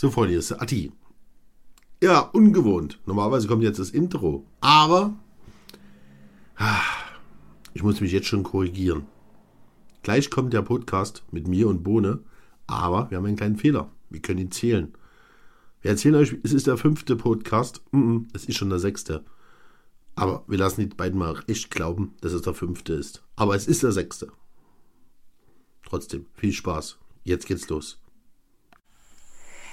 So, Freunde, hier ist Atti. Ja, ungewohnt. Normalerweise kommt jetzt das Intro. Aber ah, ich muss mich jetzt schon korrigieren. Gleich kommt der Podcast mit mir und Bohne. Aber wir haben einen kleinen Fehler. Wir können ihn zählen. Wir erzählen euch, es ist der fünfte Podcast. Es ist schon der sechste. Aber wir lassen die beiden mal echt glauben, dass es der fünfte ist. Aber es ist der sechste. Trotzdem, viel Spaß. Jetzt geht's los.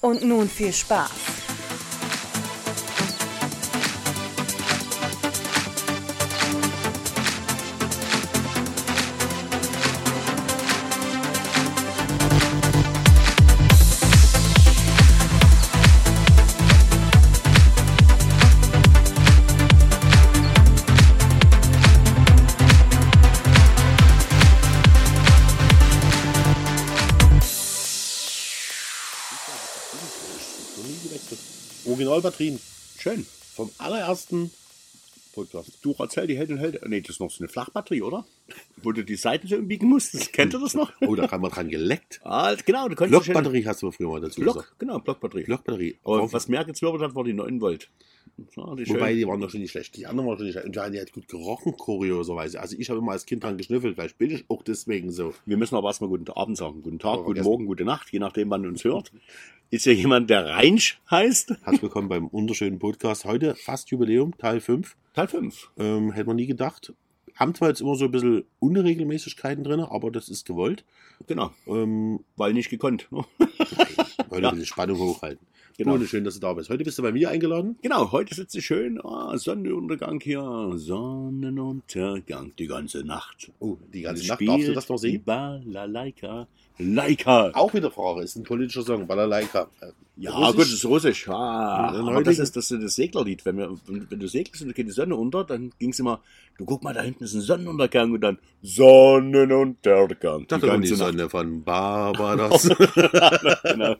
Und nun viel Spaß. Originalbatterien. Schön. Vom allerersten Podcast. Du erzähl die Held und Held. Nee, das ist noch so eine Flachbatterie, oder? Wo du die Seiten so umbiegen musst. Das kennt ihr das noch? Oh, da kann man dran geleckt. Ah, genau. Du konntest Blockbatterie hast du früher mal dazu Block, gesagt. genau, Blockbatterie. Blockbatterie. Und was mehr gezwirbelt hat, war die 9 Volt. Ja, die Wobei, schön. die waren doch schon nicht schlecht. Die anderen waren schon nicht schlecht. Und die ja gut gerochen, kurioserweise. Also ich habe immer als Kind dran geschnüffelt. Vielleicht bin ich auch deswegen so. Wir müssen aber erstmal guten Abend sagen. Guten Tag, guten. Morgen, gute Nacht, je nachdem, wann uns hört. Ist ja jemand, der Reinsch heißt? Herzlich willkommen beim wunderschönen Podcast. Heute fast Jubiläum, Teil 5. Teil 5. Ähm, hätte man nie gedacht. Haben zwar jetzt immer so ein bisschen Unregelmäßigkeiten drin, aber das ist gewollt. Genau. Ähm, Weil nicht gekonnt. Ne? heute ein bisschen Spannung hochhalten. Genau. Genau. schön, dass du da bist. Heute bist du bei mir eingeladen. Genau, heute sitze ich schön. Ah, Sonnenuntergang hier. Sonnenuntergang die ganze Nacht. Oh, die ganze Nacht darfst du das noch Die sehen? Balalaika. Laika. Auch wieder Frage, ist ein politischer Song, Balalaika. Äh, Ja, Russisch? gut, das ist Russisch. Ah, Ja, aber das ist, das ist das Seglerlied. Wenn, wir, wenn, wenn du segelst und da geht die Sonne unter, dann ging es immer, du guck mal, da hinten ist ein Sonnenuntergang und dann Sonnenuntergang. Ich dachte, die Sonne von Barbados. Genau.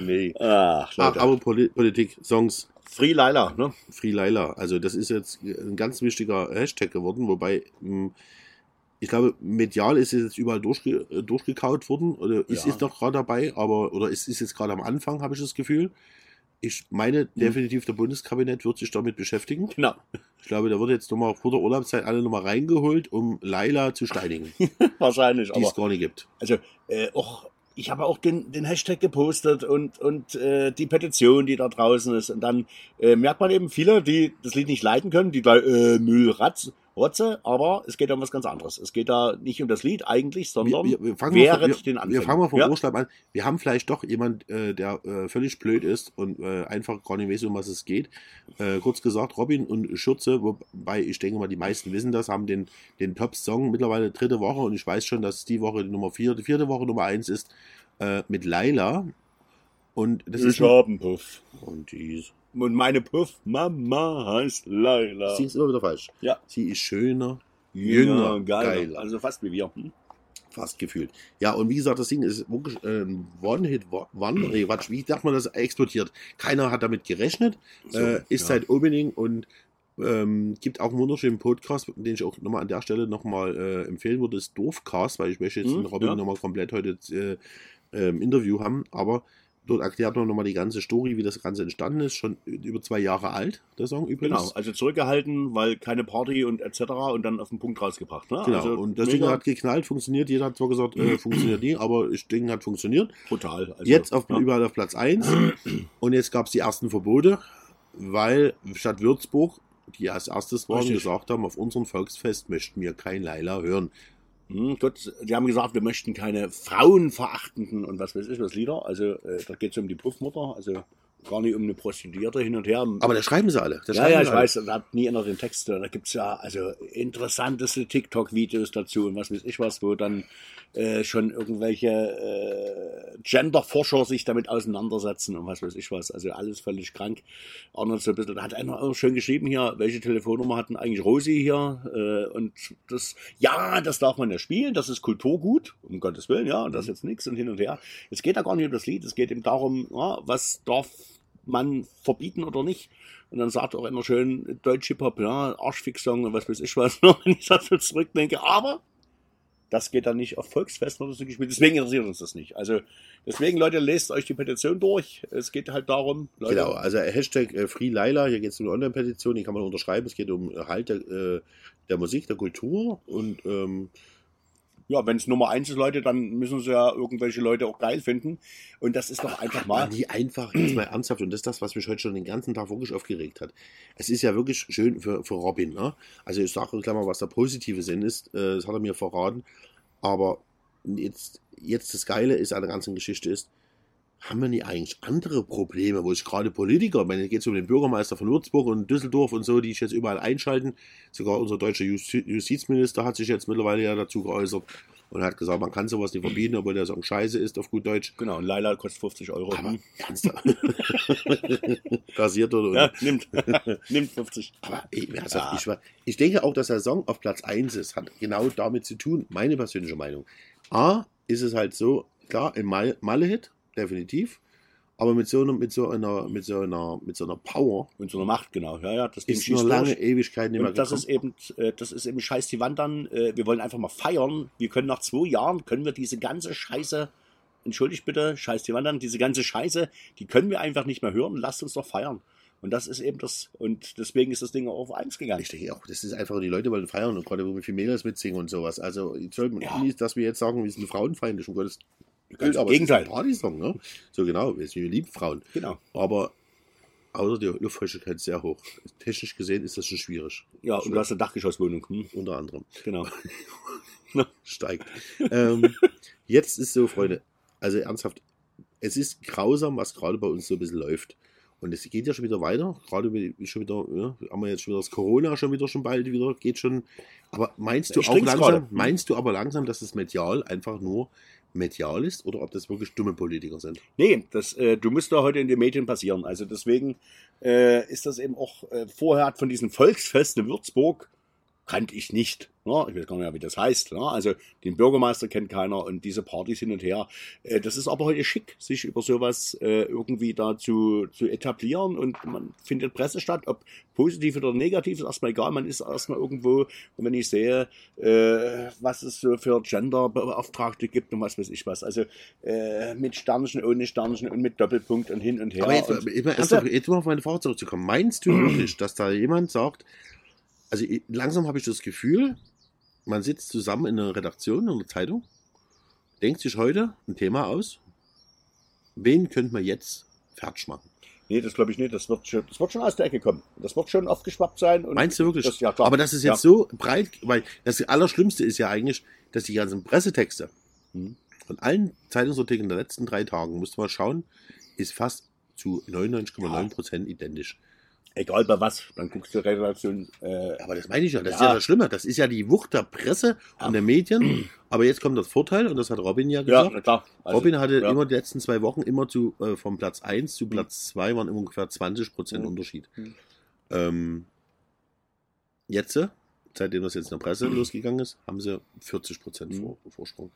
nee. Ach, Ach, aber Poli Politik, Songs, Free Laila, ne? Free Laila. Also das ist jetzt ein ganz wichtiger Hashtag geworden, wobei mh, ich glaube, medial ist es jetzt überall durchge äh, durchgekaut worden. Oder ist Ja. es doch gerade dabei, aber oder es ist jetzt gerade am Anfang, habe ich das Gefühl. Ich meine, definitiv der Bundeskabinett wird sich damit beschäftigen. Genau. Ich glaube, da wird jetzt nochmal vor der Urlaubszeit alle nochmal reingeholt, um Laila zu steinigen, die Wahrscheinlich, es aber gar nicht gibt. also äh, auch ich habe auch den, den Hashtag gepostet und, und äh, die Petition, die da draußen ist. Und dann äh, merkt man eben viele, die das Lied nicht leiten können, die gleich äh, Müll, Ratz, Rotze, aber es geht um was ganz anderes. Es geht da nicht um das Lied eigentlich, sondern Wir, wir, fangen während mal von, den wir, Anfängen. wir fangen mal vom ja? Urschleim an. Wir haben vielleicht doch jemand, äh, der äh, völlig blöd ist und äh, einfach gar nicht weiß, um was es geht. Äh, kurz gesagt, Robin und Schürze, wobei ich denke mal, die meisten wissen das, haben den, den Top-Song mittlerweile dritte Woche und ich weiß schon, dass die Woche die Nummer vier, die vierte Woche Nummer eins ist äh, mit Laila. Und das Ich ist hab einen Puff. und die ist, Und meine Puff-Mama heißt Laila. sie ist immer wieder falsch. Ja. Sie ist schöner, Ja, jünger, geil. geiler. Also fast wie wir. Hm? Fast gefühlt. Ja, und wie gesagt, das Ding ist wirklich äh, ein One-Hit, One, nee, Quatsch, wie sagt man das, explodiert. Keiner hat damit gerechnet, So, äh, ist ja. seit Opening und ähm, gibt auch einen wunderschönen Podcast, den ich auch nochmal an der Stelle nochmal äh, empfehlen würde, ist Doofcast, weil ich möchte jetzt Mhm, den Robin ja. nochmal komplett heute äh, äh, im Interview haben, aber dort erklärt man nochmal die ganze Story, wie das Ganze entstanden ist, schon über zwei Jahre alt, der Song übrigens. Genau, also zurückgehalten, weil keine Party und etc. und dann auf den Punkt rausgebracht. Ne? Genau, also und das mega Ding hat geknallt, funktioniert. Jeder hat zwar gesagt, äh, funktioniert nie, aber das Ding hat funktioniert. brutal. Also, jetzt auf, ja. überall auf Platz 1. und jetzt gab es die ersten Verbote, weil Stadt Würzburg, die als erstes waren, Richtig. gesagt haben, auf unserem Volksfest möchten wir kein Laila hören. Hm, gut, die haben gesagt, wir möchten keine frauenverachtenden und was weiß ich was Lieder. Also äh, da geht es um die Puffmutter. Also gar nicht um eine Prostituierte hin und her. Aber da schreiben sie alle. Ja, ja, ich alle. weiß, da hat nie einer den Text. Da gibt's ja also interessanteste TikTok-Videos dazu und was weiß ich was, wo dann äh, schon irgendwelche äh, Gender-Forscher sich damit auseinandersetzen und was weiß ich was. Also alles völlig krank. Arnold so ein bisschen, da hat einer auch schön geschrieben hier, welche Telefonnummer hatten eigentlich Rosi hier? Äh, und das, ja, das darf man ja spielen, das ist Kulturgut, um Gottes Willen, ja, und das ist jetzt nichts und hin und her. Es geht da gar nicht um das Lied, es geht eben darum, ja, was darf man verbieten oder nicht. Und dann sagt auch immer schön Deutsch Hip-Hop, ja, Arschfix-Song und was weiß ich was, wenn ich das so zurückdenke. Aber das geht dann nicht auf Volksfesten oder so gespielt. Deswegen interessiert uns das nicht. Also deswegen, Leute, lest euch die Petition durch. Es geht halt darum, Leute, Genau, also Hashtag äh, Free Laila, hier geht es um eine Online-Petition, die kann man unterschreiben. Es geht um Erhalt der, äh, der Musik, der Kultur und ähm, ja, wenn es Nummer eins ist, Leute, dann müssen sie ja irgendwelche Leute auch geil finden. Und das ist doch einfach mal die einfach, jetzt mal ernsthaft, und das ist das, was mich heute schon den ganzen Tag wirklich aufgeregt hat. Es ist ja wirklich schön für, für Robin, ne? Also ich sage gleich mal, was der positive Sinn ist, äh, das hat er mir verraten. Aber jetzt, jetzt das Geile ist an der ganzen Geschichte ist, haben wir nicht eigentlich andere Probleme, wo sich gerade Politiker, ich meine, jetzt geht es um den Bürgermeister von Würzburg und Düsseldorf und so, die sich jetzt überall einschalten. Sogar unser deutscher Justi Justizminister hat sich jetzt mittlerweile ja dazu geäußert und hat gesagt, man kann sowas nicht verbieten, obwohl der Song scheiße ist auf gut Deutsch. Genau, und Laila kostet 50 Euro. Aber Hm. ernsthaft. Rasiert oder Ja, nimmt. nimmt 50. Aber ich, also Ja. ich, ich denke auch, dass der Song auf Platz 1 ist, hat genau damit zu tun, meine persönliche Meinung. A, ist es halt so, klar, ein Mal- Malle-Hit, definitiv, aber mit so, einer, mit, so einer, mit, so einer, mit so einer Power Und so eine Macht, genau. Ja, ja, das ist schießt lange durch. Ewigkeit nicht mehr Und das gekommen. ist eben, äh, das ist eben scheiß die Wand dann. Äh, Wir wollen einfach mal feiern. Wir können nach zwei Jahren, können wir diese ganze Scheiße, entschuldigt bitte, scheiß die Wand an, diese ganze Scheiße, die können wir einfach nicht mehr hören. Lasst uns doch feiern. Und das ist eben das, und deswegen ist das Ding auch auf eins gegangen. Ich denke auch, das ist einfach, die Leute wollen feiern und gerade wo wir viel Mädels mitsingen und sowas. Also, ich soll Ja. nicht, dass wir jetzt sagen, wir sind frauenfeindlich, um Gottes Ganz im aber es ist Gegenteil. ein Partysong, ne? So genau, wir lieben Frauen. Genau. Aber außer die Luftfeuchtigkeit ist sehr hoch. Technisch gesehen ist das schon schwierig. Ja, und du hast eine Dachgeschosswohnung. Hm? Unter anderem. Genau. Steigt. ähm, jetzt ist so, Freunde, also ernsthaft, es ist grausam, was gerade bei uns so ein bisschen läuft. Und es geht ja schon wieder weiter. Gerade schon wieder, ja, haben wir jetzt schon wieder das Corona schon wieder schon bald wieder, geht schon. Aber meinst du Ich auch langsam, gerade. meinst du aber langsam, dass das medial einfach nur medial ist oder ob das wirklich dumme Politiker sind? Nee, das, äh, du musst da heute in den Medien passieren. Also deswegen äh, ist das eben auch äh, vorher hat von diesem Volksfest in Würzburg kannte ich nicht. Ne? Ich weiß gar nicht mehr, wie das heißt. Ne? Also den Bürgermeister kennt keiner und diese Partys hin und her. Äh, das ist aber heute schick, sich über sowas äh, irgendwie da zu, zu etablieren und man findet Presse statt, ob positiv oder negativ, ist erstmal egal. Man ist erstmal irgendwo und wenn ich sehe, äh, was es so für Genderbeauftragte gibt und was weiß ich was. Also mit Sternchen, ohne Sternchen und mit Doppelpunkt und hin und her. aber jetzt, und, Weißt ernsthaft, du? jetzt mal auf meine Frage zurückzukommen. Meinst du wirklich, dass da jemand sagt, also langsam habe ich das Gefühl, man sitzt zusammen in einer Redaktion, in einer Zeitung, denkt sich heute ein Thema aus, wen könnte man jetzt fertig machen? Nee, das glaube ich nicht. Das wird, schon, das wird schon aus der Ecke kommen. Das wird schon aufgeschwappt sein. Und Meinst du wirklich? Das, ja, klar. Aber das ist jetzt ja. so breit, weil das Allerschlimmste ist ja eigentlich, dass die ganzen Pressetexte Mhm. von allen Zeitungsartikeln der letzten drei Tagen, musst du mal schauen, ist fast zu 99,9 Prozent identisch. Egal bei was, dann guckst du Redaktion. Äh, Aber das meine ich ja, das ist Ja. ja das Schlimme. Das ist ja die Wucht der Presse und der Medien. Aber jetzt kommt das Vorteil, und das hat Robin ja ja, gesagt. na klar. Also, Robin hatte ja. immer die letzten zwei Wochen immer zu, äh, vom Platz 1 zu Platz 2 waren immer ungefähr 20 Prozent Mhm. Unterschied. Mhm. Ähm, jetzt, seitdem das jetzt in der Presse losgegangen ist, haben sie 40 Prozent Mhm. Vor Vorsprung.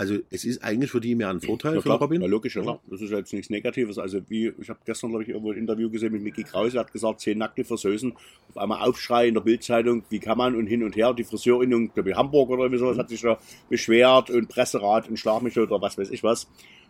Also es ist eigentlich für die mehr ein Vorteil Ja, für klar, Robin. ja, logisch, ja, klar. Das ist jetzt nichts Negatives. Also wie, ich habe gestern, glaube ich, irgendwo ein Interview gesehen mit Micky Krause, hat gesagt, zehn nackte Friseusen, auf einmal Aufschrei in der Bildzeitung, wie kann man und hin und her. Die Friseurin, glaube ich, Hamburg oder irgendwie sowas, hat sich da beschwert und Presserat und Schlag mich oder was weiß ich was.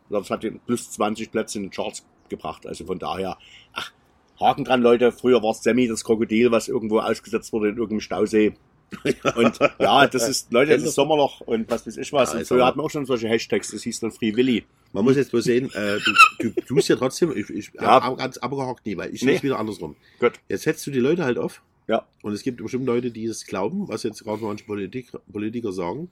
Das hat den plus 20 Plätze in den Charts gebracht. Also von daher, ach, Haken dran, Leute. Früher war es Sammy, das Krokodil, was irgendwo ausgesetzt wurde in irgendeinem Stausee. Und ja, das ist, Leute, es ist Sommerloch und was weiß ich was. Ja, und früher hatten wir auch schon solche Hashtags, das hieß dann Free Willy. Man muss jetzt bloß sehen, äh, du, du tust ja trotzdem, ich, ich Ja. hab ganz abgehockt nie, weil ich Nee. wieder andersrum. Gut. Jetzt setzt du die Leute halt auf Ja. und es gibt bestimmt Leute, die es glauben, was jetzt gerade manche Politik, Politiker sagen.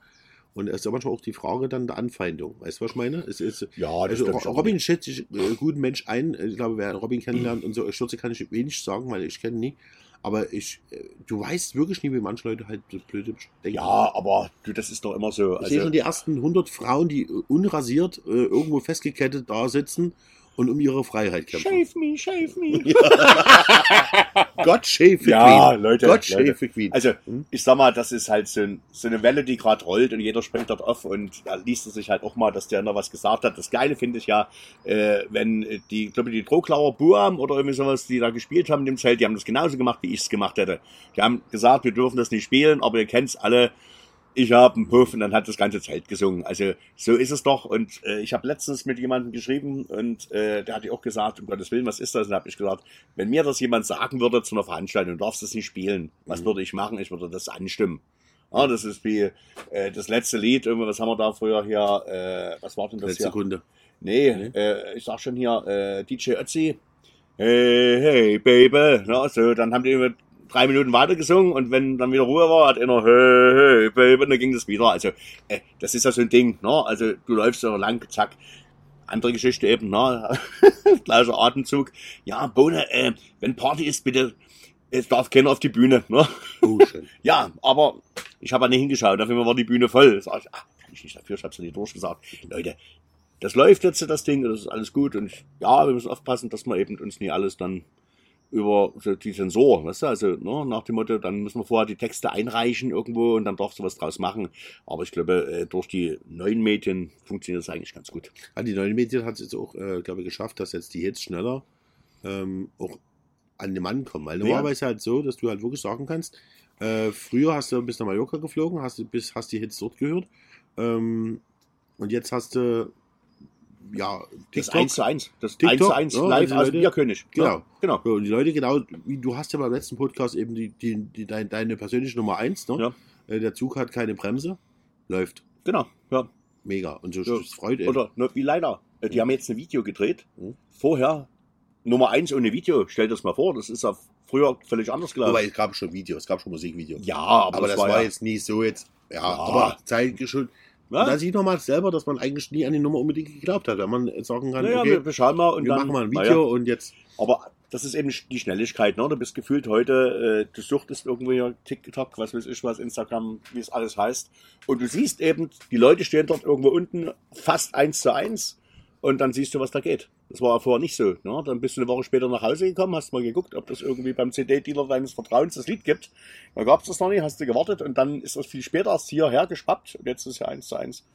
Und es ist ja manchmal auch die Frage dann der Anfeindung. Weißt du, was ich meine? Es ist, Ja, das also. Robin schätze ich äh, guten Mensch ein. Ich glaube, wer Robin kennenlernt und so Schürze kann ich wenig sagen, weil ich kenne ihn nie. Aber ich, äh, du weißt wirklich nie, wie manche Leute halt so blöde denken. Ja, aber du, das ist doch immer so. Ich sehe schon Also, die ersten 100 Frauen, die unrasiert äh, irgendwo festgekettet da sitzen und um ihre Freiheit kämpfen. shave me, shave me. Gott shave the Ja, Queen. Leute, Gott shave the Queen. Also, Hm? ich sag mal, das ist halt so, ein, so eine Welle, die gerade rollt und jeder springt dort auf und da liest er sich halt auch mal, dass der noch was gesagt hat. Das Geile finde ich ja, äh, wenn äh, die, ich glaube die Droglauer Buam oder irgendwie sowas, die da gespielt haben in dem Zelt, die haben das genauso gemacht, wie ich es gemacht hätte. Die haben gesagt, wir dürfen das nicht spielen, aber ihr kennt's alle. Ich habe einen Puff und dann hat das ganze Zelt gesungen. Also so ist es doch. Und äh, ich habe letztens mit jemandem geschrieben und äh, der hatte auch gesagt, um Gottes Willen, was ist das? Und habe ich gesagt, wenn mir das jemand sagen würde zu einer Veranstaltung, du darfst das nicht spielen, was Mhm. würde ich machen? Ich würde das anstimmen. Ja, das ist wie äh, das letzte Lied, was haben wir da früher hier, äh, was war denn das Letzte hier? Sekunde. Nee. Äh, ich sag schon hier, äh, DJ Ötzi, hey, hey, Baby, ja, so, dann haben die drei Minuten weiter gesungen und wenn dann wieder Ruhe war, hat einer, hey, hey, Baby, und dann ging das wieder. Also, äh, das ist ja so ein Ding, ne? Also, du läufst so lang, zack. Andere Geschichte eben, ne? Gleicher Atemzug. Ja, Bohne, äh, wenn Party ist, bitte, es darf keiner auf die Bühne, ne? Oh, schön. Ja, aber ich habe ja nicht hingeschaut, dafür war die Bühne voll. Sag ich, ach, kann ich nicht dafür, ich hab's ja nicht durchgesagt. Leute, das läuft jetzt, das Ding, das ist alles gut und ja, wir müssen aufpassen, dass wir eben uns nie alles dann über die Sensoren, weißt du, also ne, nach dem Motto, dann müssen wir vorher die Texte einreichen irgendwo und dann darfst du was draus machen. Aber ich glaube, äh, durch die neuen Medien funktioniert das eigentlich ganz gut. Ja, die neuen Medien hat es jetzt auch, äh, glaube ich, geschafft, dass jetzt die Hits schneller ähm, auch an den Mann kommen. Weil Ja. normalerweise halt so, dass du halt wirklich sagen kannst, äh, früher hast du bis nach Mallorca geflogen, hast du bis, hast die Hits dort gehört. Ähm, und jetzt hast du ja Das 1 zu 1, das TikTok, 1 zu 1 ja, live aus Leute- Bierkönig. Genau. Ja, genau. So, und die Leute, genau, wie du hast ja beim letzten Podcast eben die, die, die, dein, deine persönliche Nummer 1, ne? Ja. Äh, der Zug hat keine Bremse, läuft. Genau, ja. Mega. Und so Ja. das freut eben. Oder ne, wie leider. Äh, Die haben jetzt ein Video gedreht. Mhm. Vorher Nummer eins ohne Video. Stell dir das mal vor. Das ist ja früher völlig anders gelaufen. Wobei es gab schon Videos, es gab schon Musikvideos. ja, aber, aber, das, war, ja, jetzt nie so jetzt. Ja, Ja. aber zeitgeschuldet. Ja? Und Da sieht man mal selber, dass man eigentlich nie an die Nummer unbedingt geglaubt hat. Wenn man jetzt sagen kann, Naja, okay, wir, wir schauen mal und wir dann machen mal ein naja. Video und jetzt. Aber das ist eben die Schnelligkeit. Ne? Du bist gefühlt heute, äh, du suchtest irgendwo hier TikTok, was weiß ich was, Instagram, wie es alles heißt. Und du siehst eben, die Leute stehen dort irgendwo unten fast eins zu eins. Und dann siehst du, was da geht. Das war ja vorher nicht so. Ne? Dann bist du eine Woche später nach Hause gekommen, hast mal geguckt, ob das irgendwie beim CD-Dealer deines Vertrauens das Lied gibt. Da gab es das noch nicht, hast du gewartet und dann ist das viel später erst hierher geschwappt und jetzt ist es ja eins zu eins.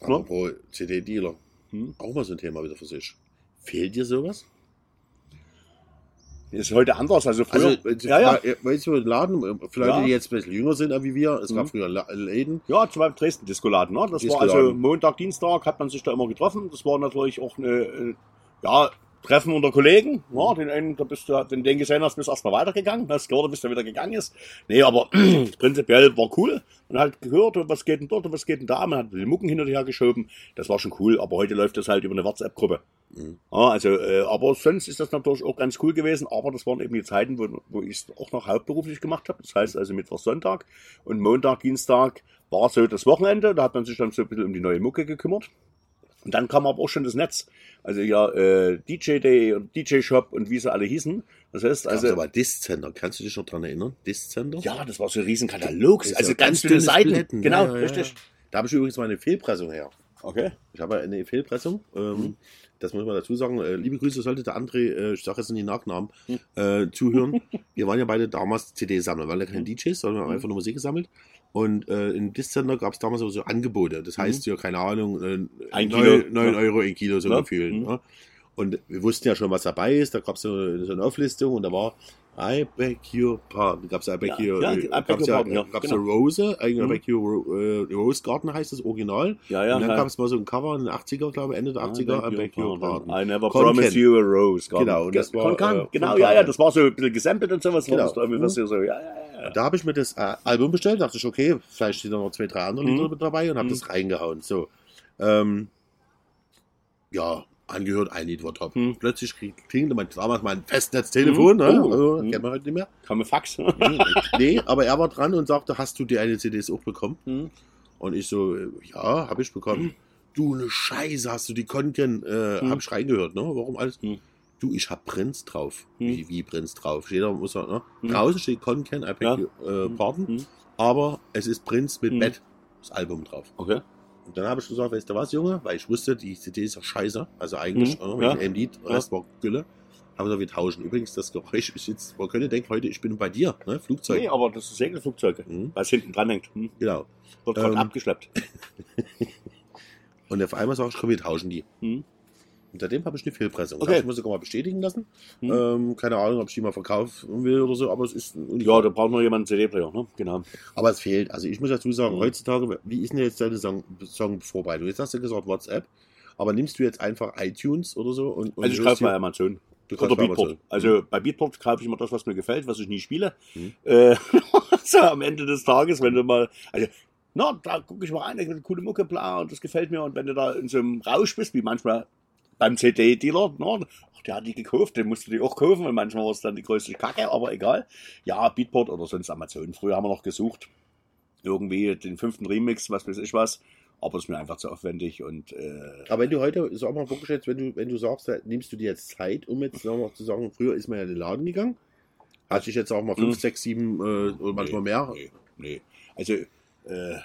Apropos CD-Dealer. Hm. Auch mal so ein Thema wieder für sich. Fehlt dir sowas? Ist heute anders. Also früher, Also, ja, ja. weißt du, Laden, für Leute, Ja. die jetzt ein bisschen jünger sind wie wir, es gab Mhm. früher Läden. Ja, zum Beispiel Dresden Diskoladen. Ne? Das war Diskoladen. also Montag, Dienstag hat man sich da immer getroffen. Das war natürlich auch eine, äh, ja, Treffen unter Kollegen. Ja, den einen, da bist du, wenn du den gesehen hast, bist du erstmal weitergegangen. Hast gehört, bis der wieder gegangen ist. Nee, aber prinzipiell war cool. Man hat gehört, was geht denn dort und was geht denn da. Man hat die Mucken hin und her geschoben. Das war schon cool. Aber heute läuft das halt über eine WhatsApp-Gruppe. Mhm. Ja, also, äh, aber sonst ist das natürlich auch ganz cool gewesen. Aber das waren eben die Zeiten, wo, wo ich es auch noch hauptberuflich gemacht habe. Das heißt also Mittwoch, Sonntag. Und Montag, Dienstag war so das Wochenende. Da hat man sich dann so ein bisschen um die neue Mucke gekümmert. Und dann kam aber auch schon das Netz. Also ja, äh, DJ Day und DJ Shop und wie sie alle hießen. Das heißt, Also, aber Disc-Center, kannst du dich noch dran erinnern? Disc-Center? ja, das war so ein Riesenkatalog. Ist Also ja ganz dünne dünnes Seiten. Blätten. Genau, Ja, ja, richtig. Da habe ich übrigens mal eine Fehlpressung her. Okay. Ich habe eine Fehlpressung. Ähm, Mhm. Das muss man dazu sagen. Äh, liebe Grüße sollte der André, äh, ich sage jetzt nicht die Nachnamen, Mhm. äh, zuhören. wir waren ja beide damals CD-Sammler. Wir waren ja keine Mhm. DJs, sondern wir haben Mhm. einfach nur Musik gesammelt. Und äh, im Disc-Center gab es damals so so Angebote. Das heißt ja, keine Ahnung, äh, Mhm. Ein 9, Kilo. 9 Ja. Euro ein Kilo so Ja. gefühlt. Mhm. Ne? Und wir wussten ja schon, was dabei ist. Da gab es so, so eine Auflistung und da war I beg your pardon. Da gab es I beg Ja, your, ja, äh, I beg gab's your pardon, ja, gab's genau. eine Rose, eigentlich I Mhm. beg your äh, Rose Garden heißt das Original. Ja, ja. und dann gab es mal so ein Cover in den 80er, glaube ich, Ende der 80er, I beg your pardon. I never Konken. promised you a rose. Garden. Genau, und das war, Konkan. äh, genau, ja, ja, das war so ein bisschen gesampelt und sowas. Genau. Was hier so, ja, ja, ja. Da habe ich mir das äh, Album bestellt, dachte ich, okay, vielleicht sind da noch zwei, drei andere Lieder Mhm. mit dabei und habe Mhm. das reingehauen. So, ähm, ja, angehört, ein Lied war top. Mhm. Plötzlich klingelte mein, damals mein Festnetztelefon, Mhm. ne? Oh. also, Mhm. kennt man heute nicht mehr. Kam Fax. nee, aber er war dran und sagte, hast du die eine CDs auch bekommen? Mhm. Und ich so, äh, ja, habe ich bekommen. Du, eine Scheiße, hast du die Konken, äh, Hm. hab ich reingehört, ne? Warum alles? Hm. Du, ich hab Prinz drauf. Hm. Wie, wie Prinz drauf? Jeder muss sagen, ne? Hm. Draußen steht Konken, I beg Ja. äh, pardon. Hm. Aber es ist Prinz mit Hm. Bett, das Album drauf. Okay. Und dann habe ich gesagt, weißt du was, Junge? Weil ich wusste, die CD ist ja scheiße. Also eigentlich, Mhm, äh, ja. wegen dem Lied, Ja. Rest war Gülle. Haben wir gesagt, wir tauschen. Übrigens, das Geräusch ist jetzt, man könnte denken, heute, ich bin bei dir, ne? Flugzeug. Nee, aber das ist Segelflugzeug, Mhm. was hinten dran hängt. Hm. Genau. Wird gerade Ähm. abgeschleppt. Und auf einmal sage ich, komm, wir tauschen die. Hm. Und seitdem habe ich eine Fehlpressung. Okay. Ich muss sogar mal bestätigen lassen. Hm. Ähm, keine Ahnung, ob ich die mal verkaufen will oder so, aber es ist Ja, da braucht noch jemand einen CD-Player, ne? Genau. Aber es fehlt. Also ich muss dazu sagen, Mhm. heutzutage, wie ist denn jetzt deine Song- Songvorbereitung? Jetzt hast du gesagt WhatsApp, aber nimmst du jetzt einfach iTunes oder so? Und, und Also ich kaufe dir- Amazon. du Oder Beatport. Also bei Beatport kaufe ich immer das, was mir gefällt, was ich nie spiele. Mhm. Äh, so am Ende des Tages, wenn du mal, also, na, da gucke ich mal rein, da gibt eine coole Mucke, bla, und das gefällt mir. Und wenn du da in so einem Rausch bist, wie manchmal beim CD-Dealer, ach, der hat die gekauft, den musst du die auch kaufen, und manchmal war es dann die größte Kacke, aber egal. Ja, Beatport oder sonst Amazon. Früher haben wir noch gesucht, irgendwie den fünften Remix, was weiß ich was. Aber das ist mir einfach zu aufwendig und äh, Aber wenn du heute, sag mal wirklich jetzt, wenn du, wenn du sagst, nimmst du dir jetzt Zeit, um jetzt nochmal zu sagen, früher ist man ja in den Laden gegangen, hast dich jetzt auch mal fünf, Mhm. sechs, sieben äh, oder manchmal nee, mehr. Nee, nee. Also, äh,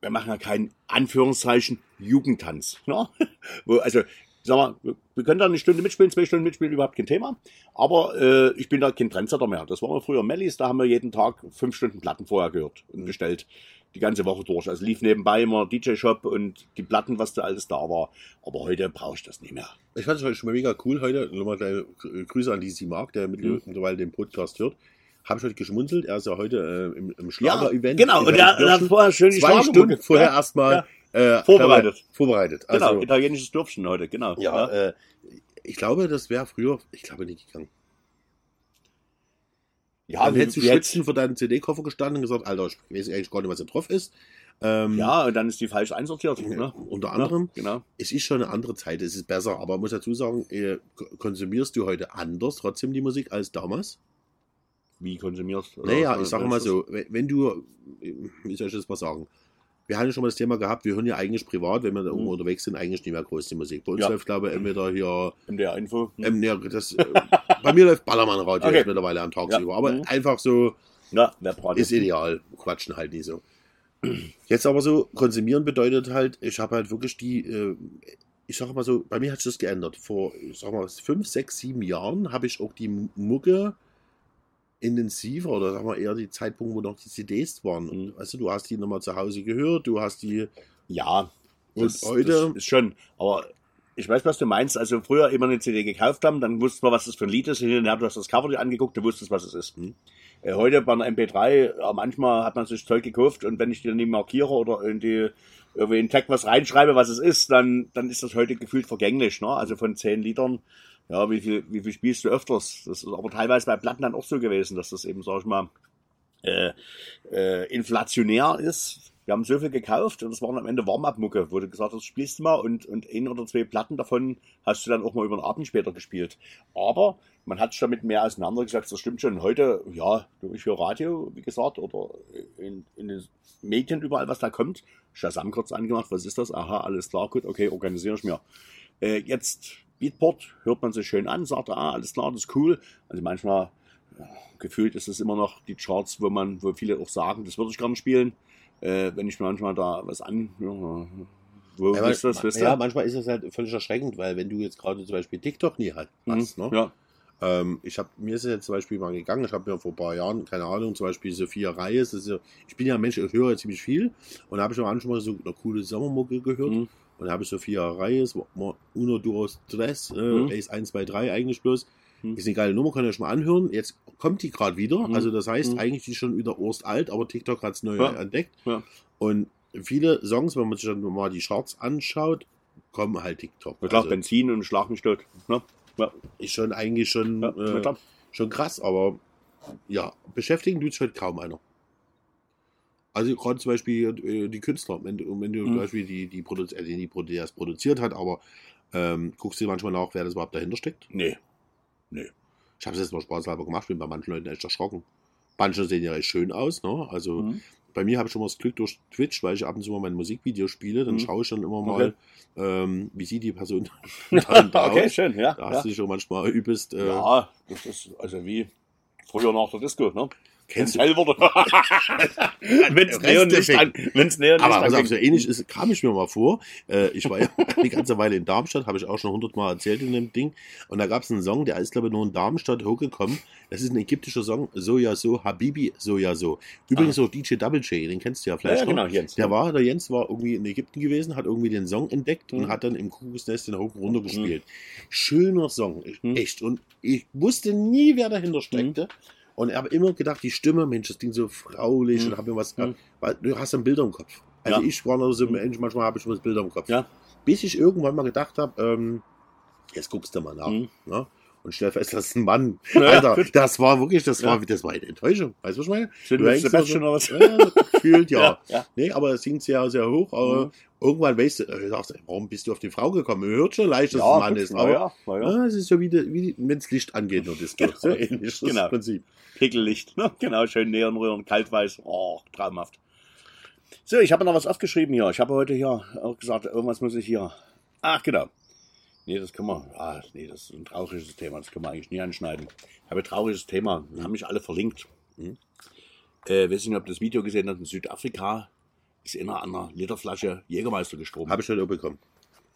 wir machen ja keinen Anführungszeichen Jugendtanz. Ne? Wo, also, sag mal, wir- können da eine Stunde mitspielen, zwei Stunden mitspielen, überhaupt kein Thema. Aber äh, ich bin da kein Trendsetter mehr. Das waren wir früher Mellis, da haben wir jeden Tag fünf Stunden Platten vorher gehört und bestellt. Die ganze Woche durch. Also lief nebenbei immer DJ-Shop und die Platten, was da alles da war. Aber heute brauche ich das nicht mehr. Ich fand es heute schon mal mega cool heute. Nochmal kleine Grüße an die Mark, der Mhm. mittlerweile den Podcast hört. Habe ich heute geschmunzelt. Er ist ja heute äh, im, im Schlager-Event. genau. in Und er, hat vorher schön die zwei Schlagermucke. Stunden vorher Ja, erstmal äh, Vorbereitet. glaube, vorbereitet. Genau, Also, italienisches Dürfchen heute, genau. ja, Äh, ich glaube, das wäre früher, ich glaube nicht gegangen. ja dann hättest du schwitzen vor deinem CD-Koffer gestanden und gesagt, Alter, ich weiß eigentlich gar nicht, was da drauf ist. Ähm, Ja, und dann ist die falsch einsortiert. Ja, Ne? unter anderem. Ja, genau. Es ist schon eine andere Zeit, es ist besser, aber ich muss dazu sagen, äh, ko- konsumierst du heute anders trotzdem die Musik als damals? Wie konsumierst du? Naja, ich sage mal so, wenn wenn du, äh, wie soll ich das mal sagen? Wir haben ja schon mal das Thema gehabt, wir hören ja eigentlich privat, wenn wir da Mhm. irgendwo unterwegs sind, eigentlich nicht mehr groß die Musik. Bei uns Ja. läuft, glaube ich, entweder hier? MDR Info. Hm. ähm, ja, das, äh, bei mir läuft Ballermann-Radio Okay. jetzt mittlerweile am Tag Ja. über, aber Mhm. einfach so, Ja, ist ideal, quatschen halt nie so. Jetzt aber so, konsumieren bedeutet halt, ich habe halt wirklich die, äh, ich sage mal so, bei mir hat sich das geändert. Vor, ich sag mal, fünf, sechs, sieben Jahren habe ich auch die Mucke intensiver oder sagen wir eher die Zeitpunkt, wo noch die CDs waren. Mhm. weißt du, du hast die nochmal zu Hause gehört, du hast die, Ja, Und das, heute- das ist schon. Aber ich weiß, was du meinst. Also früher immer eine CD gekauft haben, dann wussten wir, was das für ein Lied ist. Hinterher du hast das Cover dir angeguckt, du wusstest, was es ist. Hm. Äh, heute bei einer MP3, ja, manchmal hat man sich Zeug gekauft und wenn ich dir nicht markiere oder in die irgendwie in den Tag was reinschreibe, was es ist, dann, dann ist das heute gefühlt vergänglich. Ne? Also von zehn Litern, ja, wie viel, wie viel spielst du öfters? Das ist aber teilweise bei Platten dann auch so gewesen, dass das eben, sag ich mal, äh, äh, inflationär ist. Wir haben so viel gekauft und das waren am Ende Warm-Up-Mucke, wo du gesagt hast, spielst du mal und, und ein oder zwei Platten davon hast du dann auch mal über den Abend später gespielt. Aber man hat sich damit mehr auseinandergesetzt, das stimmt schon. Heute, ja, durch für Radio, wie gesagt, oder in, in den Medien überall, was da kommt, Shazam kurz angemacht, was ist das? Aha, alles klar, gut, okay, organisiere ich mir. Äh, jetzt Beatport, hört man sich schön an, sagt, ah, alles klar, das ist cool. Also manchmal ja, gefühlt ist es immer noch die Charts, wo man, wo viele auch sagen, das würde ich gerne spielen. Äh, wenn ich mir manchmal da was an, ja, wo Ja, ist das, ja, manchmal ist es halt völlig erschreckend, weil wenn du jetzt gerade zum Beispiel TikTok nie halt hast, Mhm, ne? ja. Ähm, ich habe mir ist jetzt zum Beispiel mal gegangen, ich habe mir vor ein paar Jahren, keine Ahnung, zum Beispiel Sophia Reyes, das ist ja, ich bin ja ein Mensch, ich höre ja ziemlich viel und da habe ich am Anfang mal so eine coole Sommermucke gehört Mhm. Und da habe ich Sophia Reyes, mo- Uno Duos Tres, äh, Mhm. Ace 1, 2, 3 eigentlich bloß, Mhm. ist eine geile Nummer, könnt ihr euch mal anhören, jetzt kommt die gerade wieder, Mhm. also das heißt Mhm. eigentlich die ist schon wieder Orst alt, aber TikTok hat es neu Ja. entdeckt Ja. und viele Songs, wenn man sich dann mal die Charts anschaut, kommen halt TikTok. Na klar, Also, Benzin und Schlag mich tot. Ne? Ja, ist schon eigentlich schon ja, äh, schon krass, aber ja, beschäftigen tut sich halt kaum einer. Also gerade zum Beispiel äh, die Künstler, wenn du, wenn du Mhm. zum Beispiel die, die, Produ äh, die, Produ- der es produziert hat, aber ähm, guckst du dir manchmal nach, wer das überhaupt dahinter steckt. Nee. Ich habe es jetzt mal spaßhalber gemacht, bin bei manchen Leuten echt erschrocken. Manche sehen ja echt schön aus, ne? Also Mhm. bei mir habe ich schon mal das Glück durch Twitch, weil ich ab und zu mal mein Musikvideo spiele, dann Mhm. schaue ich dann immer Okay. mal, ähm, wie sieht die Person dann da okay, aus. schön, ja. Da ja. hast du dich schon manchmal übelst. Äh, Ja, das ist also wie früher nach der Disco, ne? Kennst Wenn's hell wurde. Wenn's Neonlicht an, wenn's Neonlicht Aber also, anging. so ähnlich ist, kam ich mir mal vor. Äh, ich war ja die ganze Weile in Darmstadt, habe ich auch schon hundertmal erzählt in dem Ding. Und da gab es einen Song, der ist, glaube ich, nur in Darmstadt hochgekommen. Das ist ein ägyptischer Song, So ja so, Habibi, so ja so. Übrigens auch DJ Double J, den kennst du ja Ja, vielleicht ja, noch. genau, Jens. Der war, der Jens war irgendwie in Ägypten gewesen, hat irgendwie den Song entdeckt und Mhm. hat dann im Kuckucksnest den hoch und runter gespielt. Schöner Song, Mhm. echt. Und ich wusste nie, wer dahinter steckte. Und habe immer gedacht, die Stimme, Mensch, das klingt so fraulich Mhm. und habe mir was, Mhm. weil du hast dann Bilder im Kopf. Also Ja. ich war noch so ein Mhm. Mensch, manchmal habe ich was Bilder im Kopf. Ja. Bis ich irgendwann mal gedacht habe, ähm, jetzt guckst du mal nach. Mhm. Ne? Und stell fest, das ist ein Mann. Ja, Alter, gut. das war wirklich, das Ja. war, das war eine Enttäuschung. Weißt du, was ich meine? Schön Du denkst oder was? Ja, gefühlt, ja. Ja, ja. Nee, aber es singt sehr, sehr hoch. Aber Mhm. irgendwann weißt du, äh, sagst, warum bist du auf die Frau gekommen? Man hört schon leicht, dass es Ja, ein Mann ist. Aber ja, na ja. ah, es ist so wie, wie wenn das Licht angeht, nur das Genau. So ähnlich ist das Genau. Prinzip. Pegellicht. Ne? Genau, schön Neonröhren, kaltweiß. Oh, traumhaft. So, ich habe noch was aufgeschrieben hier. Ich habe heute hier auch gesagt, irgendwas muss ich hier. Ach, genau. Nee, das können wir. Ah, nee, das ist ein trauriges Thema. Das können wir eigentlich nie anschneiden. Ich habe ein trauriges Thema. Wir haben mich alle verlinkt. Mhm. Äh, weiß nicht, ob das Video gesehen hast. In Südafrika ist an einer Literflasche Jägermeister gestorben. Habe ich auch bekommen.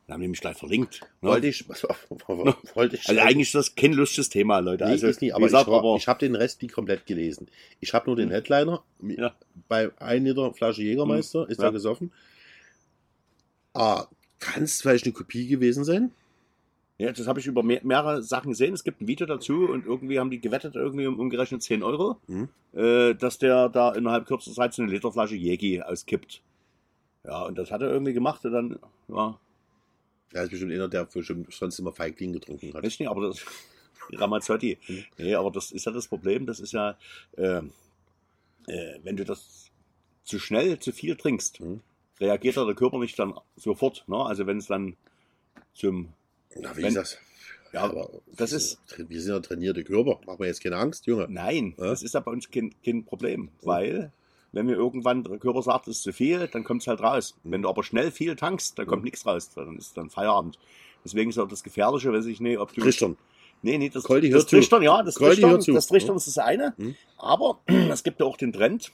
Dann haben die mich gleich verlinkt. Ne? Wollte ich, wollte ich Also eigentlich ist das kein lustiges Thema, Leute. Nee, also, ist nicht, aber gesagt, ich, aber ich habe den Rest nie komplett gelesen. Ich habe nur den Headliner. Ja. Bei 1 Liter Flasche Jägermeister ist Ja. er gesoffen. Ah, kann es vielleicht eine Kopie gewesen sein? Ja, das habe ich über mehr, mehrere Sachen gesehen. Es gibt ein Video dazu und irgendwie haben die gewettet, irgendwie um umgerechnet 10 Euro, Mhm. äh, dass der da innerhalb kürzester Zeit so eine Literflasche Jägi auskippt. Ja, und das hat er irgendwie gemacht und dann, ja, Er ist bestimmt einer, der bestimmt sonst immer Feigling getrunken hat. nicht, aber das, Ramazzotti. Mhm. Nee, aber das ist ja das Problem, das ist ja, äh, äh, wenn du das zu schnell, zu viel trinkst, Mhm. reagiert ja der Körper nicht dann sofort. Ne? Also wenn es dann zum Na, wie Wenn- ist das? Ja, aber das ist- Wir sind ja trainierte Körper. Machen wir jetzt keine Angst, Junge. Nein, Ja? das ist ja bei uns kein, kein Problem, weil wenn mir irgendwann der Körper sagt, es ist zu viel, dann kommt es halt raus. Mhm. Wenn du aber schnell viel tankst, dann kommt nichts raus, dann ist dann Feierabend. Deswegen ist auch das Gefährliche, weiß ich nicht, ob du... Trichtern. Nee, nee, das, Koldi, das. Trichtern, ja, das Koldi, Trichtern, das Trichtern ist das eine. Mhm. Aber es gibt ja auch den Trend,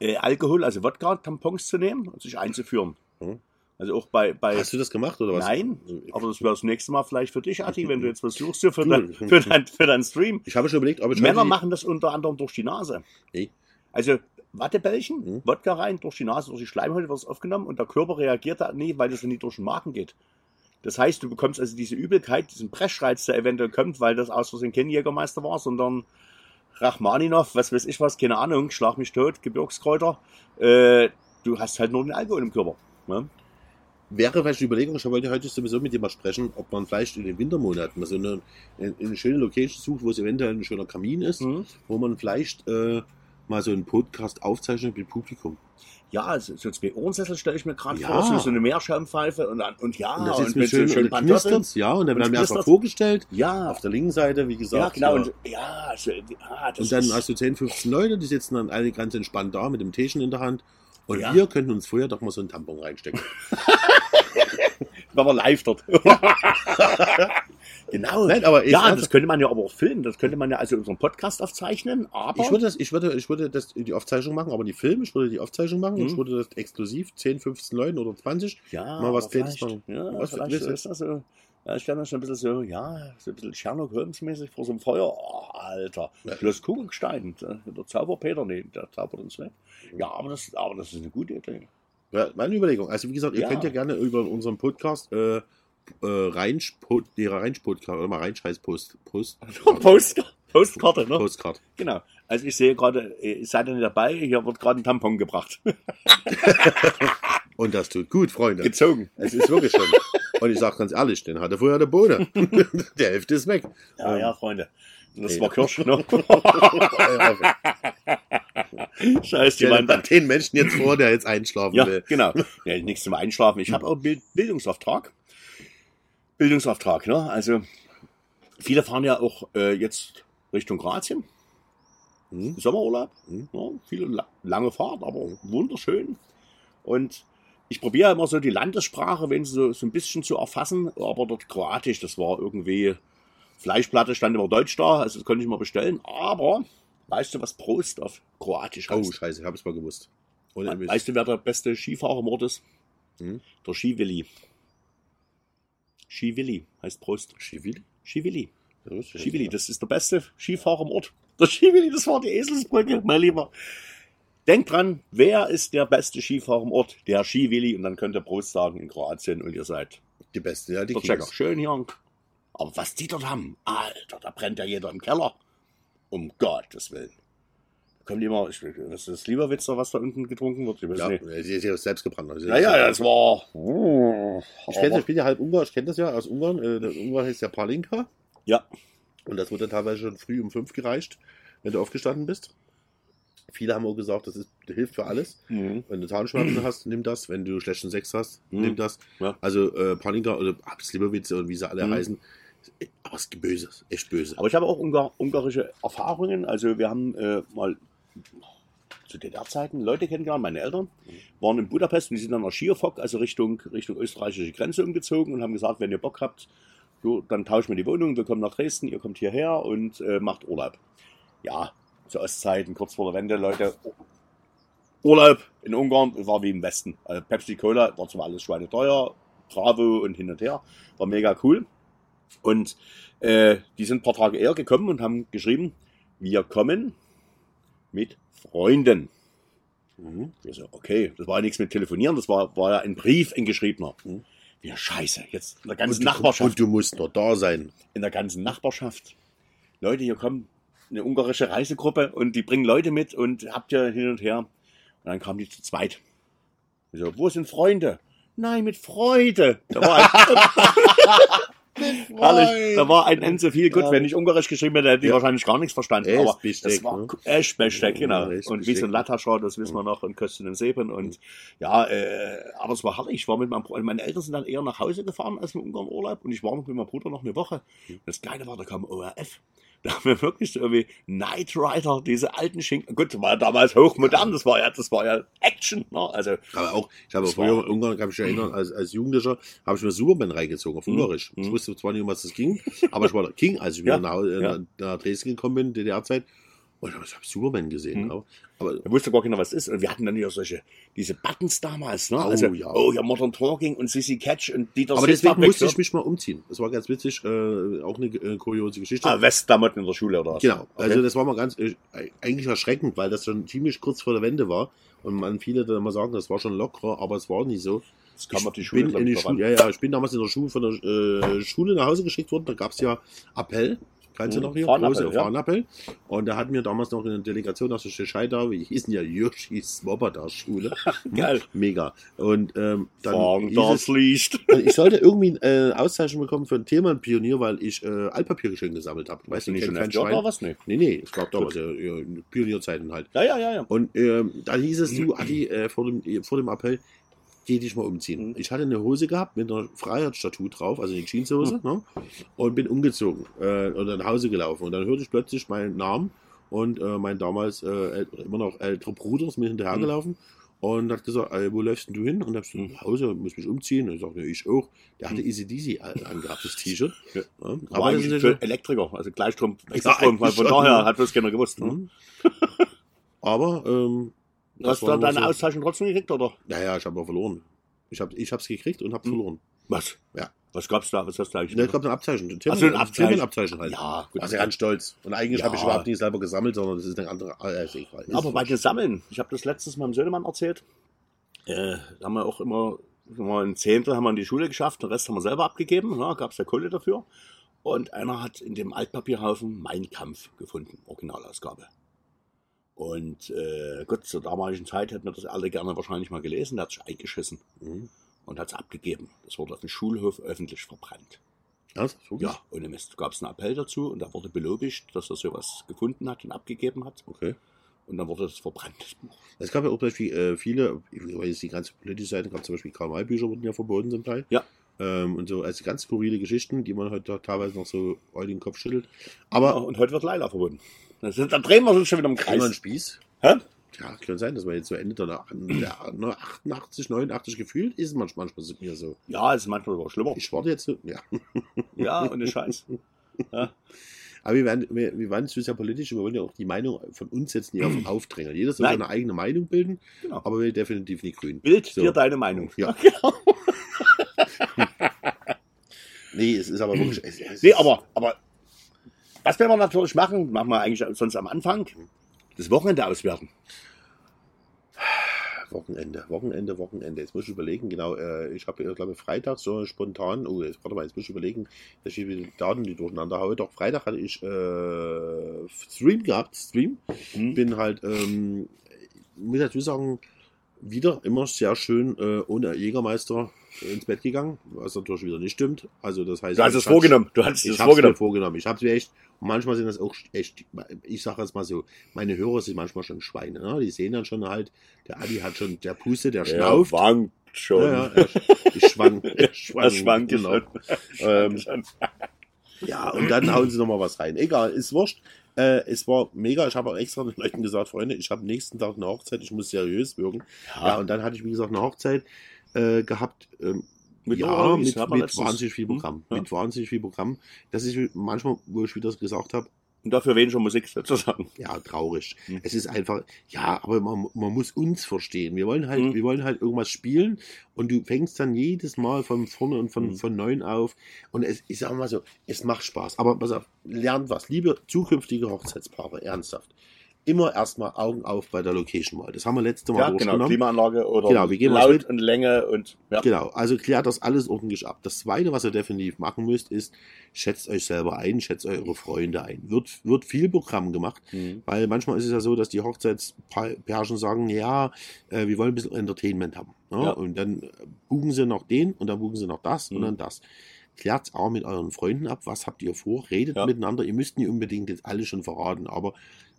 äh, Alkohol, also Wodka-Tampons zu nehmen und sich einzuführen. Mhm. Also auch bei... bei Hast du das gemacht oder was? Nein, aber das wäre das nächste Mal vielleicht für dich, Ati, wenn du jetzt was suchst hier für, dein, für, dein, für deinen Stream. Ich habe schon überlegt, ob ich Männer machen das unter anderem durch die Nase. Nee. Also Wattebällchen, Mhm. Wodka rein, durch die Nase, durch die Schleimhäute wird es aufgenommen und der Körper reagiert da nie, weil das ja nicht durch den Magen geht. Das heißt, du bekommst also diese Übelkeit, diesen Pressreiz, der eventuell kommt, weil das aus Versehen kein Jägermeister war, sondern Rachmaninov, was weiß ich was, keine Ahnung, schlag mich tot, Gebirgskräuter. Äh, du hast halt nur den Alkohol im Körper. Ne? Wäre vielleicht eine Überlegung, ich wollte heute sowieso mit mal sprechen, ob man vielleicht in den Wintermonaten mal so eine, eine, schöne Location sucht, wo es eventuell ein schöner Kamin ist, Mhm. wo man vielleicht äh, mal so einen Podcast aufzeichnet mit Publikum. Ja, so, so zwei Ohrensessel stelle ich mir gerade Ja. vor, so, so eine Meerschaumpfeife und, und ja, und das und ist mit schön, so Pantoffeln. knistert's, ja, und dann werden wir erstmal vorgestellt. Ja, Auf der linken Seite, wie ja, gesagt. genau. ja. Und, ja, so, ah, Und dann hast du 10, 15 Leute, die sitzen dann alle ganz entspannt da mit dem Teechen in der Hand. Und Ja. wir könnten uns vorher doch mal so einen Tampon reinstecken. wenn man live dort. genau. Nein, aber ja, das könnte man ja aber auch filmen. Das könnte man ja also unseren Podcast aufzeichnen. Aber Ich würde, das, ich, würde, ich würde das die Aufzeichnung machen, aber die Film, ich würde die Aufzeichnung machen und Mhm. ich würde das exklusiv 10, 15 Leuten oder 20. ja, mal was Kleines machen. Ja, Was vielleicht ist das so. Ja, ich mir schon ein bisschen so, ja, so ein bisschen Sherlock Holmes-mäßig vor so einem Feuer. Oh, Alter. Ja. Bloß Kugelstein. Der Zauberpeter, nee, der zaubert uns nicht. Ja, aber das, aber das ist eine gute Idee. Ja, meine Überlegung. Also wie gesagt, ihr Ja. könnt ja gerne über unseren Podcast äh, äh, Reinsch, Pod, nee, Reinsch Podcast oder mal Reinscheiß Post, Post, Post, Postkarte, ne? Postcard. Genau. Also ich sehe gerade, ihr seid ja nicht dabei, hier wird gerade ein Tampon gebracht. Und das tut gut, Freunde. Gezogen. Es ist wirklich schon. Und ich sag ganz ehrlich, den hatte vorher der Bohne. der Hälfte ist weg. Ja, Ähm, ja, Freunde. Das war Kirsch, ne? Scheiß, die dir dann. den Menschen jetzt vor, der jetzt einschlafen Ja, will. genau. Ja, nichts zum Einschlafen. Ich habe auch Bild Bildungsauftrag. Bildungsauftrag, ne? Also, viele fahren ja auch äh, jetzt Richtung Kroatien. Mhm. Sommerurlaub. Mhm. Ja, viele lange Fahrt, aber wunderschön. Und ich probiere immer so die Landessprache, wenn so, so ein bisschen zu erfassen, aber dort Kroatisch, das war irgendwie, Fleischplatte stand immer Deutsch da, also das konnte ich mal bestellen. Aber weißt du, was Prost auf Kroatisch heißt? Oh, scheiße, habe ich mal gewusst. Ohne weißt du, wer der beste Skifahrer im Ort ist? Hm? Der Skiwilli. Skiwilli heißt Prost. Skiwilli? Skiwilli. Skiwilli, das ist der beste Skifahrer im Ort. Der Skiwilli, das war die Eselsbrücke, mein Lieber. Denkt dran, wer ist der beste Skifahrer im Ort? Der Skiwilli und dann könnt ihr Prost sagen in Kroatien und ihr seid die Beste, ja, die Checker. Schön hier. Aber was die dort haben, Alter, da brennt ja jeder im Keller. Um Gottes Willen. Da kommt immer, ich, das ist das Lieberwitzer, was da unten getrunken wird. Ich ja, nicht. sie ist ja selbst gebrannt. Also ja, ja, das war. ich, kenn, ich bin ja halb Ungar, ich kenne das ja aus Ungarn. Äh, der Ungar heißt ja Palinka. Ja. Und das wurde teilweise schon früh um fünf gereicht, wenn du aufgestanden bist. Viele haben auch gesagt, das ist, hilft für alles. Mhm. Wenn du Zahnschmerzen hast, nimm das. Wenn du schlechten Sex hast, mhm. nimm das. Ja. Also äh, Panika oder Lieberwitze und wie sie alle mhm. heißen. Aber es ist böses, echt böse. Aber ich habe auch Ungar, ungarische Erfahrungen. Also wir haben äh, mal zu DDR-Zeiten Leute kennengelernt, meine Eltern, waren in Budapest und die sind dann nach Schierfock, also Richtung, Richtung österreichische Grenze umgezogen und haben gesagt, wenn ihr Bock habt, so, dann tauschen wir die Wohnung, wir kommen nach Dresden, ihr kommt hierher und äh, macht Urlaub. Ja, zu Ostzeiten, kurz vor der Wende, Leute, Urlaub in Ungarn war wie im Westen. Also Pepsi Cola war zwar alles schweineteuer, Bravo und hin und her, war mega cool. Und äh, die sind ein paar Tage eher gekommen und haben geschrieben, wir kommen mit Freunden. Mhm. Ich so, okay, das war ja nichts mit Telefonieren, das war, war ja ein Brief, ein geschriebener. Mhm. Ja, scheiße, jetzt in der ganzen und Nachbarschaft. Und du musst noch da sein. In der ganzen Nachbarschaft. Leute, hier kommen eine ungarische Reisegruppe und die bringen Leute mit und habt ihr hin und her. Und dann kamen die zu zweit. Ich so, wo sind Freunde? Nein, mit Freude. Da war ein, Herrlich. Da war ein Ense viel gut. Ja. Wenn ich Ungarisch geschrieben hätte, hätte ich ja. wahrscheinlich gar nichts verstanden. Echt aber das war ne? echt Besteck, genau. Ja, und wie so ein Latascher, das wissen wir noch, und Kösten und Seben. Und ja, äh, aber es war herrlich. Ich war mit meinem Bruder, meine Eltern sind dann eher nach Hause gefahren als im Ungarn Urlaub und ich war noch mit meinem Bruder noch eine Woche. Das Geile war, da kam ORF. Da haben wir wirklich irgendwie Knight Rider, diese alten Schinken. Gut, war ja damals hochmodern, das war ja, das war ja Action. Ne? Also, aber auch, ich habe früher in Ungarn, kann ich mich erinnern, als, als Jugendlicher, habe ich mir Superman reingezogen auf mhm. Ungarisch. Ich mhm. wusste zwar nicht, um was das ging, aber ich war King, als ich wieder ja, nach, ja. nach Dresden gekommen bin, DDR-Zeit. Und ich habe Superman gesehen. Mhm. Aber er wusste gar nicht, was es ist. Und wir hatten dann ja solche, diese Buttons damals, ne? Oh, also, ja. oh ja, Modern Talking und Sissy Catch und Dieter Aber deswegen musste ich mich mal umziehen. Das war ganz witzig, äh, auch eine äh, kuriose Geschichte. Ah, Westdamotten in der Schule oder was? Genau. Okay. Also das war mal ganz, äh, eigentlich erschreckend, weil das schon ziemlich kurz vor der Wende war. Und man viele dann immer sagen, das war schon lockerer, aber es war nicht so. Das kam auf die Schule, bin in die Schule, ja, ja, ich bin damals in der Schule von der äh, Schule nach Hause geschickt worden. Da gab es ja Appell Kannst du mhm. noch hier? Farnappel, Große ja. Farnappel. Und da hatten wir damals noch eine Delegation aus der Tschechei da, wie hießen ja Yoshi Swoboda Schule. Geil. Mega. Und ähm, dann Fang das Licht. ich sollte irgendwie äh, Auszeichnung bekommen für ein Themenpionier, weil ich äh, Altpapier geschenkt gesammelt habe. Weißt du nicht schon kein Schwein? was? Nee. nee, nee, ich glaube damals ja, Pionierzeiten halt. Ja, ja, ja. ja. Und ähm, dann hieß es, du, Adi, äh, vor, dem, vor dem Appell, dich mal umziehen. Mhm. Ich hatte eine Hose gehabt mit einer Freiheitsstatue drauf, also eine Jeanshose, mhm. ne? und bin umgezogen äh, und dann nach Hause gelaufen. Und dann hörte ich plötzlich meinen Namen und äh, mein damals äh, immer noch älterer Bruder ist mir hinterhergelaufen. Mhm. Und hat gesagt, wo läufst denn du hin? Und hab gesagt, nach Hause, muss mich umziehen. Und ich sagte, ich auch. Der hatte Easy Deasy angehabt, das T-Shirt. Ja. Ja. Aber das ist für Elektriker, also Gleichstrom, Extrastrom, ja, von daher hat das keiner gewusst. Ne? Mhm. Aber ähm, Hast du deine so, Auszeichnung trotzdem gekriegt, oder? Naja, ich habe auch verloren. Ich habe ich hab's gekriegt und habe hm. verloren. Was? Ja. Was gab's da? Was hast du eigentlich? Ich glaube, ein Abzeichen. Ein Ach so, ein Abzeichen. Abzeichen halt. Ja, gut. Also ganz stolz. Und eigentlich ja. habe ich überhaupt nicht selber gesammelt, sondern das ist ein anderer. Äh, ist egal. Ist Aber bei den Sammeln, ich habe das letztes meinem Söhnemann erzählt. Äh, da haben wir auch immer, immer ein Zehntel haben wir in die Schule geschafft, den Rest haben wir selber abgegeben. Ja, gab's ja Kohle dafür. Und einer hat in dem Altpapierhaufen Mein Kampf gefunden, Originalausgabe. Und äh, Gott, zur damaligen Zeit hätten wir das alle gerne wahrscheinlich mal gelesen. Der hat sich eingeschissen mhm. und hat es abgegeben. Das wurde auf dem Schulhof öffentlich verbrannt. Was? Ja, ohne Mist. Gab es einen Appell dazu und da wurde belobigt, dass er sowas gefunden hat und abgegeben hat. Okay. Und dann wurde das verbrannt, das Buch. Es gab ja auch Beispiel, äh, viele, ich weiß die ganze politische Seite, gab zum Beispiel Karl-May-Bücher, wurden ja verboten zum Teil. Ja. Ähm, und so, also ganz skurrile Geschichten, die man heute teilweise noch so heute den Kopf schüttelt. Aber. Ja, und heute wird Leila verboten. Das ist, da drehen wir uns schon wieder im Einmal ein Kreis. Spieß. Hä? Ja, kann sein, dass man jetzt so Ende der, der, der 88, 89 gefühlt ist. Manchmal, manchmal ist mir so. Ja, es ist manchmal sogar schlimmer. Ich warte jetzt so. Ja. Ja, und Scheiß. Ja. Aber wir werden, wir, wir waren zu sehr politisch und wir wollen ja auch die Meinung von uns jetzt nicht auf aufdrängen. Jeder soll Nein. seine eigene Meinung bilden, Genau. aber wir definitiv nicht grün. Bild So. dir deine Meinung. Ja. genau. Nee, es ist aber wirklich. Es, es Nee, aber, aber was werden wir natürlich machen, machen wir eigentlich sonst am Anfang, das Wochenende auswerten. Wochenende, Wochenende, Wochenende. Jetzt muss ich überlegen, genau, äh, ich habe, glaube Freitag so spontan, oh, jetzt, warte mal, jetzt muss ich überlegen, dass ich die Daten, die durcheinander haue. Doch, Freitag hatte ich äh, Stream gehabt, Stream. Hm? Bin halt, ähm, muss dazu sagen, wieder immer sehr schön äh, ohne Jägermeister ins Bett gegangen, was natürlich wieder nicht stimmt. Also das heißt, Du hast es vorgenommen. Du hast Ich es habe es mir vorgenommen. vorgenommen. Ich habe es mir echt, und manchmal sind das auch echt, ich sage jetzt mal so, meine Hörer sind manchmal schon Schweine. Ne? Die sehen dann schon halt, der Adi hat schon, der Puste, der Ja, schnauft. wankt schon. Ja, ja, er, ich schwank, ich schwank, Das schwankt genau. schon. Ähm, ja, und dann hauen sie nochmal was rein. Egal, ist wurscht. Äh, es war mega. Ich habe auch extra den Leuten gesagt, Freunde, ich habe nächsten Tag eine Hochzeit, ich muss seriös wirken. Ja, und dann hatte ich, wie gesagt, eine Hochzeit äh, gehabt. Ähm, Mit ja, Orange, mit, mit wahnsinnig viel Programm. Hm, ja. Mit wahnsinnig viel Programm. Das ist manchmal, wo ich wieder gesagt habe, Und dafür weniger Musik sozusagen. ja, traurig. Hm. Es ist einfach, ja, aber man, man muss uns verstehen. Wir wollen halt, Hm. wir wollen halt irgendwas spielen und du fängst dann jedes Mal von vorne und von, Hm. von neuem auf. Und es, ich sag mal so, es macht Spaß. Aber pass auf, lernt was. Liebe zukünftige Hochzeitspaare, ernsthaft. Immer erstmal Augen auf bei der Location Wahl. Das haben wir letzte Mal Ja, genau. durchgenommen. Klimaanlage oder Genau, wir gehen Laut und Länge und ja. Genau, also klärt das alles ordentlich ab. Das Zweite, was ihr definitiv machen müsst, ist, schätzt euch selber ein, schätzt eure Freunde ein. Wird, wird viel Programm gemacht, Mhm. weil manchmal ist es ja so, dass die Hochzeitspärchen sagen, ja, äh, wir wollen ein bisschen Entertainment haben. Ne? Ja. Und dann buchen sie noch den und dann buchen sie noch das und Mhm. dann das. Klärt auch mit euren Freunden ab, was habt ihr vor, redet Ja. miteinander. Ihr müsst nicht unbedingt jetzt alles schon verraten, aber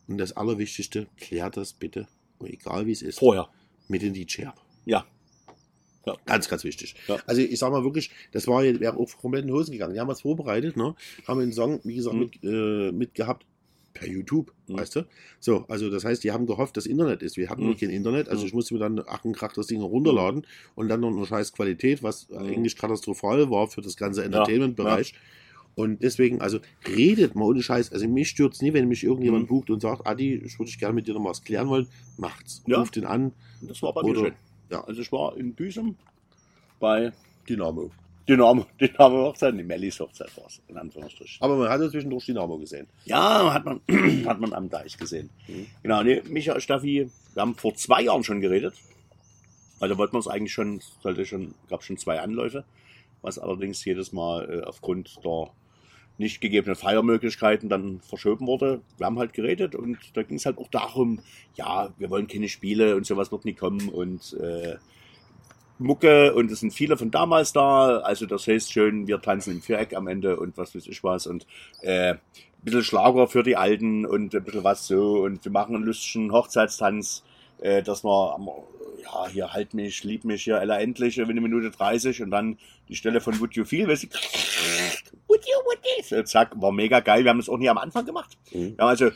und das Allerwichtigste, klärt das bitte, egal wie es ist, Vorher. mit den DJ ab. Ja. Ja. Ganz, ganz wichtig. Ja. Also ich sag mal wirklich, das war jetzt wäre auch komplett in Hosen gegangen. Die haben was vorbereitet, ne? Haben einen Song, wie gesagt, Mhm. mit, äh, mit gehabt per YouTube, Mhm. weißt du? So, also das heißt, die haben gehofft, dass Internet ist. Wir hatten Mhm. kein Internet, also Mhm. ich musste mir dann ach und krach das Ding runterladen und dann noch eine scheiß Qualität, was Mhm. eigentlich katastrophal war für das ganze Entertainment-Bereich. Und deswegen, also redet mal ohne Scheiß. Also mich stört's nie, wenn mich irgendjemand Mhm. bucht und sagt, Adi, ich würde dich gerne mit dir noch was klären wollen, macht's. Ja. Ruft ihn an, Das war bei mir Oder- schön. ja. Also ich war in Büsum bei Dynamo. Dynamo, Dynamo Hochzeit, die Mellis Hochzeit war es, in Anführungsstrichen. Aber man hat ja zwischendurch Dynamo gesehen. Ja, hat man, hat man am Deich gesehen. Mhm. Genau, nee, Micha, Staffi, wir haben vor zwei Jahren schon geredet. Also wollten wir es eigentlich schon, sollte schon, gab schon zwei Anläufe, was allerdings jedes Mal äh, aufgrund der nicht gegebenen Feiermöglichkeiten dann verschoben wurde. Wir haben halt geredet und da ging es halt auch darum, ja, wir wollen keine Spiele und sowas wird nie kommen und äh, Mucke und es sind viele von damals da. Also das heißt schön, wir tanzen im Viereck am Ende und was weiß ich was und äh, ein bisschen Schlager für die Alten und ein bisschen was so und wir machen einen lustigen Hochzeitstanz, äh, dass wir am, ja, hier halt mich, lieb mich hier, Ella endlich, in eine Minute 30 und dann die Stelle von Would You Feel, weißt du, Would You, Would You, so, zack, war mega geil. Wir haben das auch nie am Anfang gemacht. Mhm. Wir haben also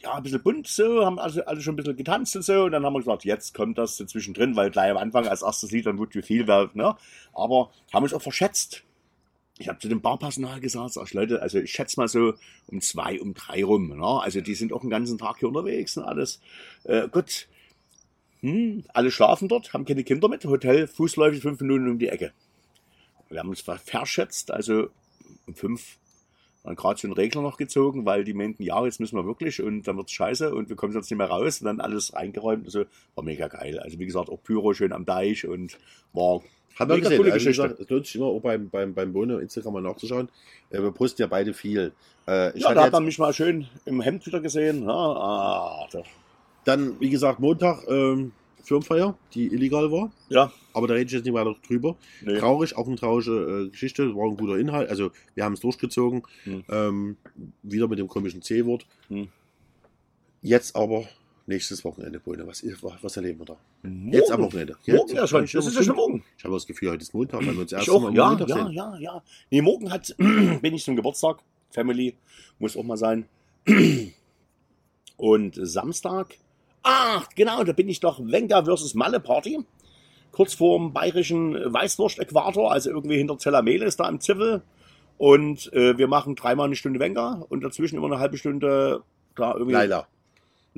ja, ein bisschen bunt so, haben also alle schon ein bisschen getanzt und so. Und dann haben wir gesagt, jetzt kommt das so zwischendrin, weil gleich am Anfang als erstes Lied dann Would You Feel war, ne? Aber haben uns auch verschätzt. Ich habe zu dem Barpersonal gesagt, sag ich, Leute, also ich schätze mal so um zwei, um drei rum. Ne? Also die sind auch den ganzen Tag hier unterwegs und alles. Äh, gut. Hm, alle schlafen dort, haben keine Kinder mit. Hotel fußläufig fünf Minuten um die Ecke. Wir haben uns verschätzt, also um fünf dann gerade so einen Regler noch gezogen, weil die meinten, ja, jetzt müssen wir wirklich und dann wird's scheiße und wir kommen sonst nicht mehr raus und dann alles reingeräumt. Also war mega geil. Also wie gesagt, auch Pyro schön am Deich und war Hat man Mega gesehen. coole Also, gesagt, es lohnt sich immer auch beim, beim, beim Bono Instagram mal nachzuschauen. Äh, wir posten ja beide viel. Äh, ja, da hat man mich mal schön im Hemd wieder gesehen. Ah, da, dann, wie gesagt, Montag ähm, Firmenfeier, die illegal war. ja Aber da rede ich jetzt nicht weiter drüber. nee. Traurig, auch eine traurige äh, Geschichte, war ein guter Inhalt. Also wir haben es durchgezogen. Hm. Ähm, wieder mit dem komischen C-Wort. Hm. Jetzt aber nächstes Wochenende, Bohne. Was, was erleben wir da? Morgen. Jetzt am Wochenende. Jetzt, Morgen ja schon. Das ist ja schon morgen. Ich habe das Gefühl, heute ist Montag, weil wir uns erst mal ja, Montag ja, sehen. ja, ja. Nee, morgen hat, bin ich zum Geburtstag. Family muss auch mal sein. Und Samstag, ach, genau, da bin ich doch Wenger versus Malle Party. Kurz vorm bayerischen Weißwurst-Äquator, also irgendwie hinter Zellamelis da im Ziffel. Und äh, wir machen dreimal eine Stunde Wenger und dazwischen immer eine halbe Stunde da irgendwie. Leila. Mal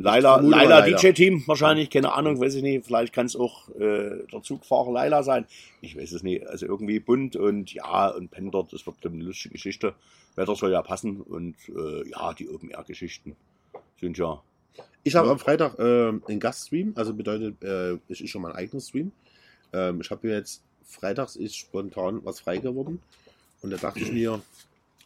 Laila Laila. DJ-Team wahrscheinlich, keine Ahnung, weiß ich nicht. Vielleicht kann es auch äh, der Zugfahrer Laila sein. Ich weiß es nicht. Also irgendwie bunt und ja, und Penn dort, das wird eine lustige Geschichte. Wetter soll ja passen und äh, ja, die Open-Air-Geschichten sind ja. Ich habe am Freitag äh, einen Gaststream, also bedeutet, äh, es ist schon mein eigenes Stream. Ähm, ich habe mir jetzt, freitags ist spontan was frei geworden. Und da dachte ich mir,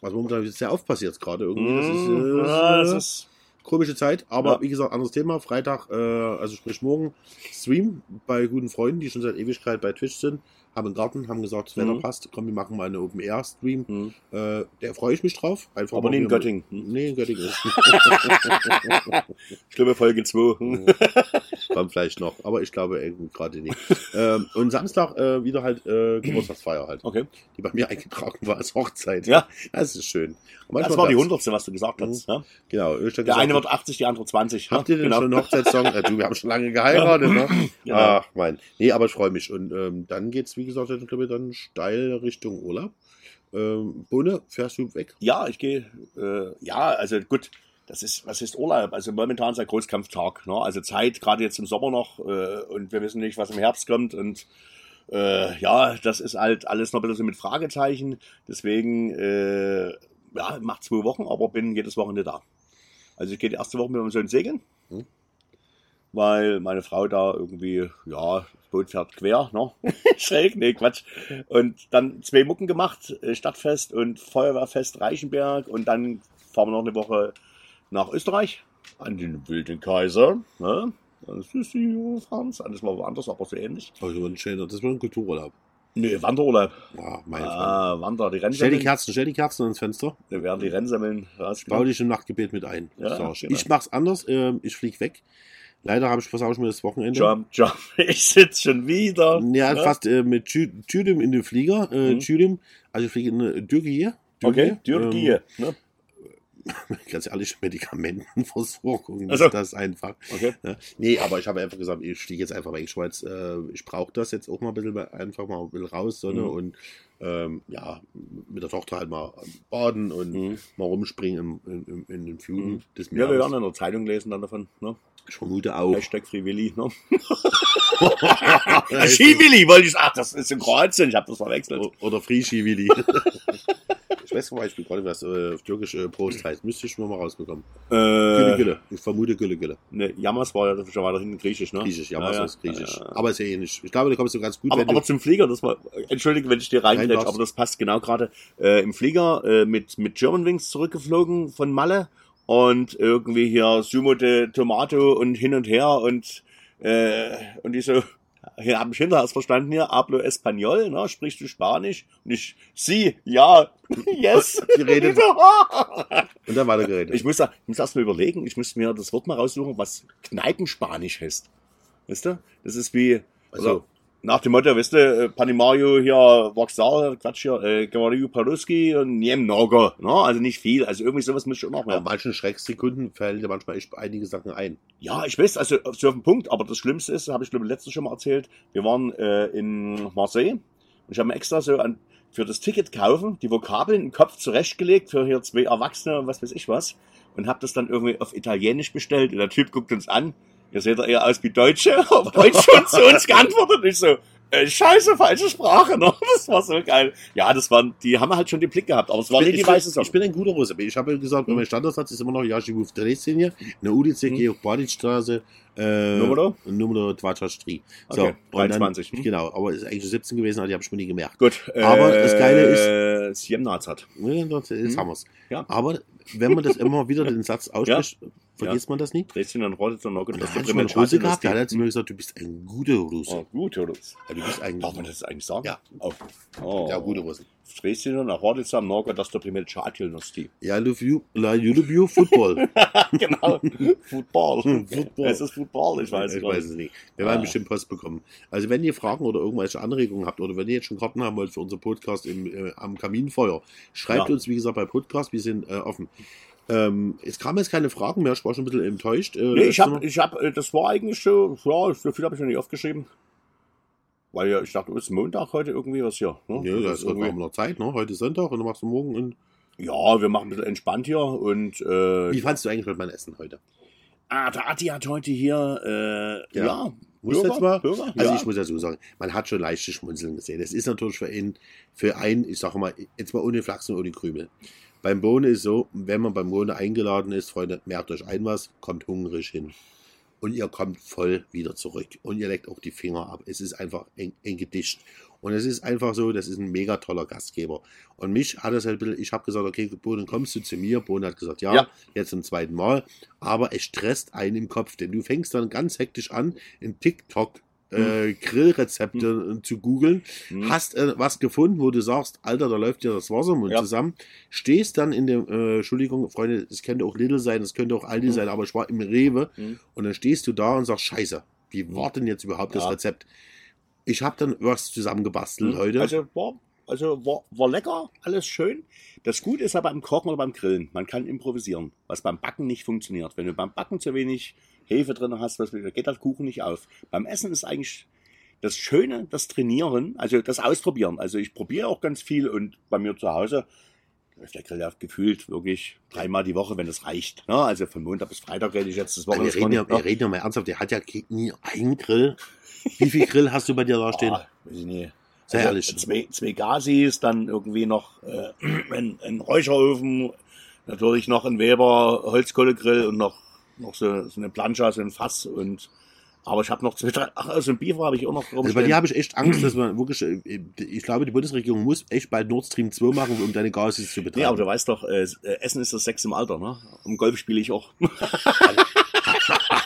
was momentan ist sehr oft passiert gerade irgendwie. Das ist, Mm, äh, ja, das ist komische Zeit, aber Ja. wie gesagt, anderes Thema. Freitag, äh, also sprich morgen, Stream bei guten Freunden, die schon seit Ewigkeit bei Twitch sind, haben einen Garten, haben gesagt, das Wetter Mhm. passt, komm, wir machen mal eine Open Air Stream. hm. Äh, der freue ich mich drauf. Einfach aber nicht in Göttingen. Nee, in Göttingen. Schlimme Folge 2. Kommt vielleicht noch, aber ich glaube irgendwie gerade nicht. ähm, und Samstag äh, wieder halt äh, Geburtstagsfeier halt, Okay. die bei mir eingetragen war als Hochzeit. Ja, Das ist schön. Das war die hundertste, was du gesagt hast. Ja? Genau. Ich hab Der gesagt, eine wird 80, die andere 20. Habt ihr ja? denn genau. schon einen Hochzeitssong? äh, du, wir haben schon lange geheiratet, ne? Genau. Ach, mein. Nee, aber ich freue mich. Und ähm, dann geht's, wie gesagt, ich glaube dann steil Richtung Urlaub. Ähm, Bohne, fährst du weg? Ja, ich gehe, äh, ja, also gut, das ist, was ist Urlaub? Also momentan ist der Großkampftag, ne? Also Zeit, gerade jetzt im Sommer noch, äh, und wir wissen nicht, was im Herbst kommt und äh, ja, das ist halt alles noch ein bisschen mit Fragezeichen. Deswegen, äh, ja, macht zwei Wochen, aber bin jedes Wochenende da. Also ich gehe die erste Woche mit meinem Sohn segeln, Hm. weil meine Frau da irgendwie, ja, das Boot fährt quer, ne? Schräg, nee, Quatsch. Und dann zwei Mucken gemacht, äh, Stadtfest und Feuerwehrfest Reichenberg und dann fahren wir noch eine Woche nach Österreich an den Wilden Kaiser. Ne? Das ist die Franz, alles mal woanders, aber so ähnlich. Oh, das wird ein schöner, das wird ein Kultururlaub. Nee, Wanderurlaub. Ah, meine Freunde. Ah, Wander, die Stell die Rennsemmeln. Kerzen, stell die Kerzen ans Fenster. Wir werden die Rennsemmeln Bau dich im Nachtgebet mit ein. Ja, genau. Ich mach's anders, ähm, ich flieg weg. Leider habe ich versausch mir das Wochenende. Jump, jump. Ich sitze schon wieder. Ja, Ne? fast äh, mit Tü- Tüdem in den Flieger. Äh, Mhm. Tüdem, also ich fliege in äh, Türkei. Okay, Dürgie. Ähm, ne? ganz ehrlich, Medikamentenversorgung Also. ist das einfach. Okay. Ja. Nee, aber ich habe einfach gesagt, ich fliege jetzt einfach weg. Ich, jetzt, äh, ich brauche das jetzt auch mal ein bisschen, einfach mal bisschen raus, Sonne Mhm. und ähm, ja, mit der Tochter halt mal baden und Mhm. mal rumspringen in, in, in den Fluten Mhm. des Ja, wir werden in der Zeitung lesen dann davon. Ne? Ich vermute auch. Hashtag Free Willy. Ne? Ja, Skiwilli wollte ich. Ach, das ist in Kroatien. Ich habe das verwechselt. Oder Frieschi Willi. ich weiß zum Beispiel nicht, was äh, auf Türkisch äh, Prost heißt. Müsste ich schon mal rausbekommen. Gülle, Äh, Gülle. Ich vermute Gülle, Gülle. ne, Yamas war ja schon weiter hinten griechisch, ne? Griechisch, ja, ja, ist Griechisch. Ja, ja. Aber ist ja ähnlich. Ich glaube, da kommst du ganz gut, Aber, aber zum Flieger, das war, entschuldige, wenn ich dir Nein, reingrätsch, darfst. aber das passt genau gerade. Äh, Im Flieger äh, mit, mit Germanwings zurückgeflogen von Malle und irgendwie hier Sumo de Tomato und hin und her und, äh, und ich so, hier habe ich hinterher erst verstanden hier, hablo Español, ne, sprichst du Spanisch? Und ich, sie, ja, yes. Die redet- Ich so, Und dann weiter geredet. ich muss, da, ich muss erst mal überlegen, ich muss mir das Wort mal raussuchen, was Kneipenspanisch heißt. Weißt du? Das ist wie, also, nach dem Motto, weißt du, äh, Panimario hier, Voxal, Quatsch hier, äh, Gavariu Paruski und Niem Nogo, ne? Also nicht viel, also irgendwie sowas muss ich auch noch Bei mehr. manchen Schrecksekunden fällt dir manchmal echt einige Sachen ein. Ja, ich weiß, also so auf den Punkt, aber das Schlimmste ist, habe ich glaube letztens schon mal erzählt, wir waren äh, in Marseille und ich habe mir extra so an, für das Ticket kaufen die Vokabeln im Kopf zurechtgelegt für hier zwei Erwachsene und was weiß ich was und habe das dann irgendwie auf Italienisch bestellt und der Typ guckt uns an, ihr seht doch eher aus wie Deutsche, auf Deutsch und zu uns geantwortet ich so, äh, scheiße, falsche Sprache, ne? Das war so geil. Ja, das waren, die haben halt schon den Blick gehabt, aber es war Ich nicht die ich, weiße Sache. ich bin ein guter Russe. Ich habe ja gesagt, mein Standardsatz ist immer noch Jaschiwuf Dresden hier, eine Ulice, Mhm. Georg Baditstraße, äh, Numero? Numero 23. So, Okay, und dann- 23. Hm. Genau, aber es ist eigentlich 17 gewesen, aber die habe ich mir nie gemerkt. Gut. Aber das Geile ist, Siemnaz hat. Ja, jetzt Mhm. haben wir's. Ja. Aber wenn man das immer wieder den Satz ausspricht, vergisst man das nicht. Dresden und Roditz und da das ist Russe gehabt, der hat zu mir gesagt, du bist ein guter Russe. Oh, gut, Jonas. Ja, du bist ein Darf man das eigentlich sagen? Ja. Oh. oh. ja, guter Russe. Dresden und Roditz am Nogget, das ist der primär Chatelnosti. Ja, love you, you love you, Football. genau. Football. Football. Es ist Football, ich weiß ich weiß es nicht. Wir werden Ah. bestimmt Post bekommen. Also wenn ihr Fragen oder irgendwelche Anregungen habt oder wenn ihr jetzt schon Karten haben wollt für unseren Podcast im, äh, am Kaminfeuer, schreibt Ja. uns, wie gesagt, bei Podcast. Wir sind äh, offen. Ähm, es kamen jetzt keine Fragen mehr, ich war schon ein bisschen enttäuscht. Äh, Nee, ich habe, ich hab, äh, das war eigentlich so, ja, so viel habe ich noch nicht aufgeschrieben. Weil ja, ich dachte, es ist Montag heute irgendwie was hier. Ne? Ja, da Das ist irgendwie noch Zeit, ne? Heute ist Sonntag und dann machst du morgen. Und ja, wir machen ein bisschen entspannt hier und äh, Wie fandst du eigentlich mit meinem Essen heute? ah, der Adi hat heute hier, äh, Ja. ja, Muss Burger, jetzt mal? Burger, Also ja. ich muss ja so sagen, man hat schon leichte Schmunzeln gesehen. Das ist natürlich für ihn, für einen, ich sage mal, jetzt mal ohne Flachsen, ohne Krümel. Beim Bohne ist so, wenn man beim Bohne eingeladen ist, Freunde, merkt euch ein was, kommt hungrig hin. Und ihr kommt voll wieder zurück. Und ihr leckt auch die Finger ab. Es ist einfach ein, ein Gedicht. Und es ist einfach so, das ist ein mega toller Gastgeber. Und mich hat es halt ein bisschen, ich habe gesagt, okay, Bohnen, kommst du zu mir? Bohnen hat gesagt, ja, Ja. jetzt zum zweiten Mal. Aber es stresst einen im Kopf, denn du fängst dann ganz hektisch an, in TikTok äh, Grillrezepte zu googeln, Hm. hast äh, was gefunden, wo du sagst, Alter, da läuft dir das Wasser im Mund Ja. zusammen, stehst dann in dem, äh, Entschuldigung, Freunde, es könnte auch Lidl sein, es könnte auch Aldi Hm. sein, aber ich war im Rewe Hm. und dann stehst du da und sagst, scheiße, wie war denn jetzt überhaupt das Ja. Rezept? Ich habe dann was zusammengebastelt heute. Also war, also war, war lecker, alles schön. Das Gute ist aber beim Kochen oder beim Grillen, man kann improvisieren, was beim Backen nicht funktioniert. Wenn du beim Backen zu wenig Hefe drin hast, was, geht das Kuchen nicht auf. Beim Essen ist eigentlich das Schöne, das Trainieren, also das Ausprobieren. Also ich probiere auch ganz viel und bei mir zu Hause läuft der Grill ja gefühlt wirklich dreimal die Woche, wenn es reicht. Ne? Also von Montag bis Freitag rede ich jetzt das wir, Wochenende. reden ja, wir reden ja mal ernsthaft, der hat ja nie einen Grill. Wie viel Grill hast du bei dir da stehen? Ah, weiß ich nicht. Sei Also ehrlich. Zwei, zwei Gasis, dann irgendwie noch äh, ein, ein Räucherofen, natürlich noch ein Weber Holzkohlegrill und noch, noch so, so eine Plancha, so ein Fass und aber ich habe noch zwei, drei, ach, so ein Beaver habe ich auch noch Also bei dir habe ich echt Angst, dass man wirklich, äh, ich glaube, die Bundesregierung muss echt bald Nord Stream 2 machen, um deine Gasis zu betreiben. Nee, aber du weißt doch, äh, Essen ist das Sex im Alter, ne? Um Golf spiele ich auch.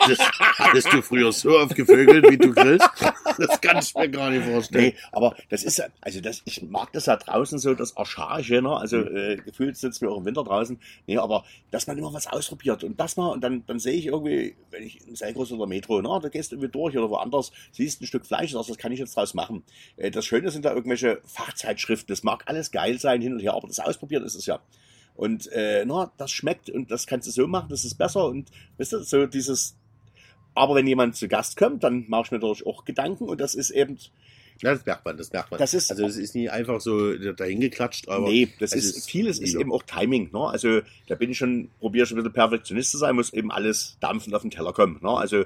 hattest, hattest du früher so oft gevögelt, wie du grillst? Das kann ich mir gar nicht vorstellen. Nee, aber das ist ja, also das, ich mag das ja draußen so, das Archaische, ne? Also äh, gefühlt sitzen wir auch im Winter draußen. Nee, aber dass man immer was ausprobiert und das mal und dann, dann sehe ich irgendwie, wenn ich im Selgros oder Metro, ne, da gehst du irgendwie durch oder woanders, siehst ein Stück Fleisch, sagst, das kann ich jetzt draus machen. Äh, das Schöne sind da irgendwelche Fachzeitschriften, das mag alles geil sein hin und her, aber das ausprobiert ist es ja. Und äh, na, das schmeckt und das kannst du so machen, das ist besser und weißt du, so dieses aber wenn jemand zu Gast kommt, dann mache ich mir natürlich auch Gedanken und das ist eben, Ja, das merkt man, das merkt man. Das ist- also es ist nie einfach so dahin geklatscht, aber nee, das es ist, vieles ist eben auch Timing. Ne? Also da bin ich schon, probiere schon ein bisschen Perfektionist zu sein, muss eben alles dampfend auf den Teller kommen. Ne? Also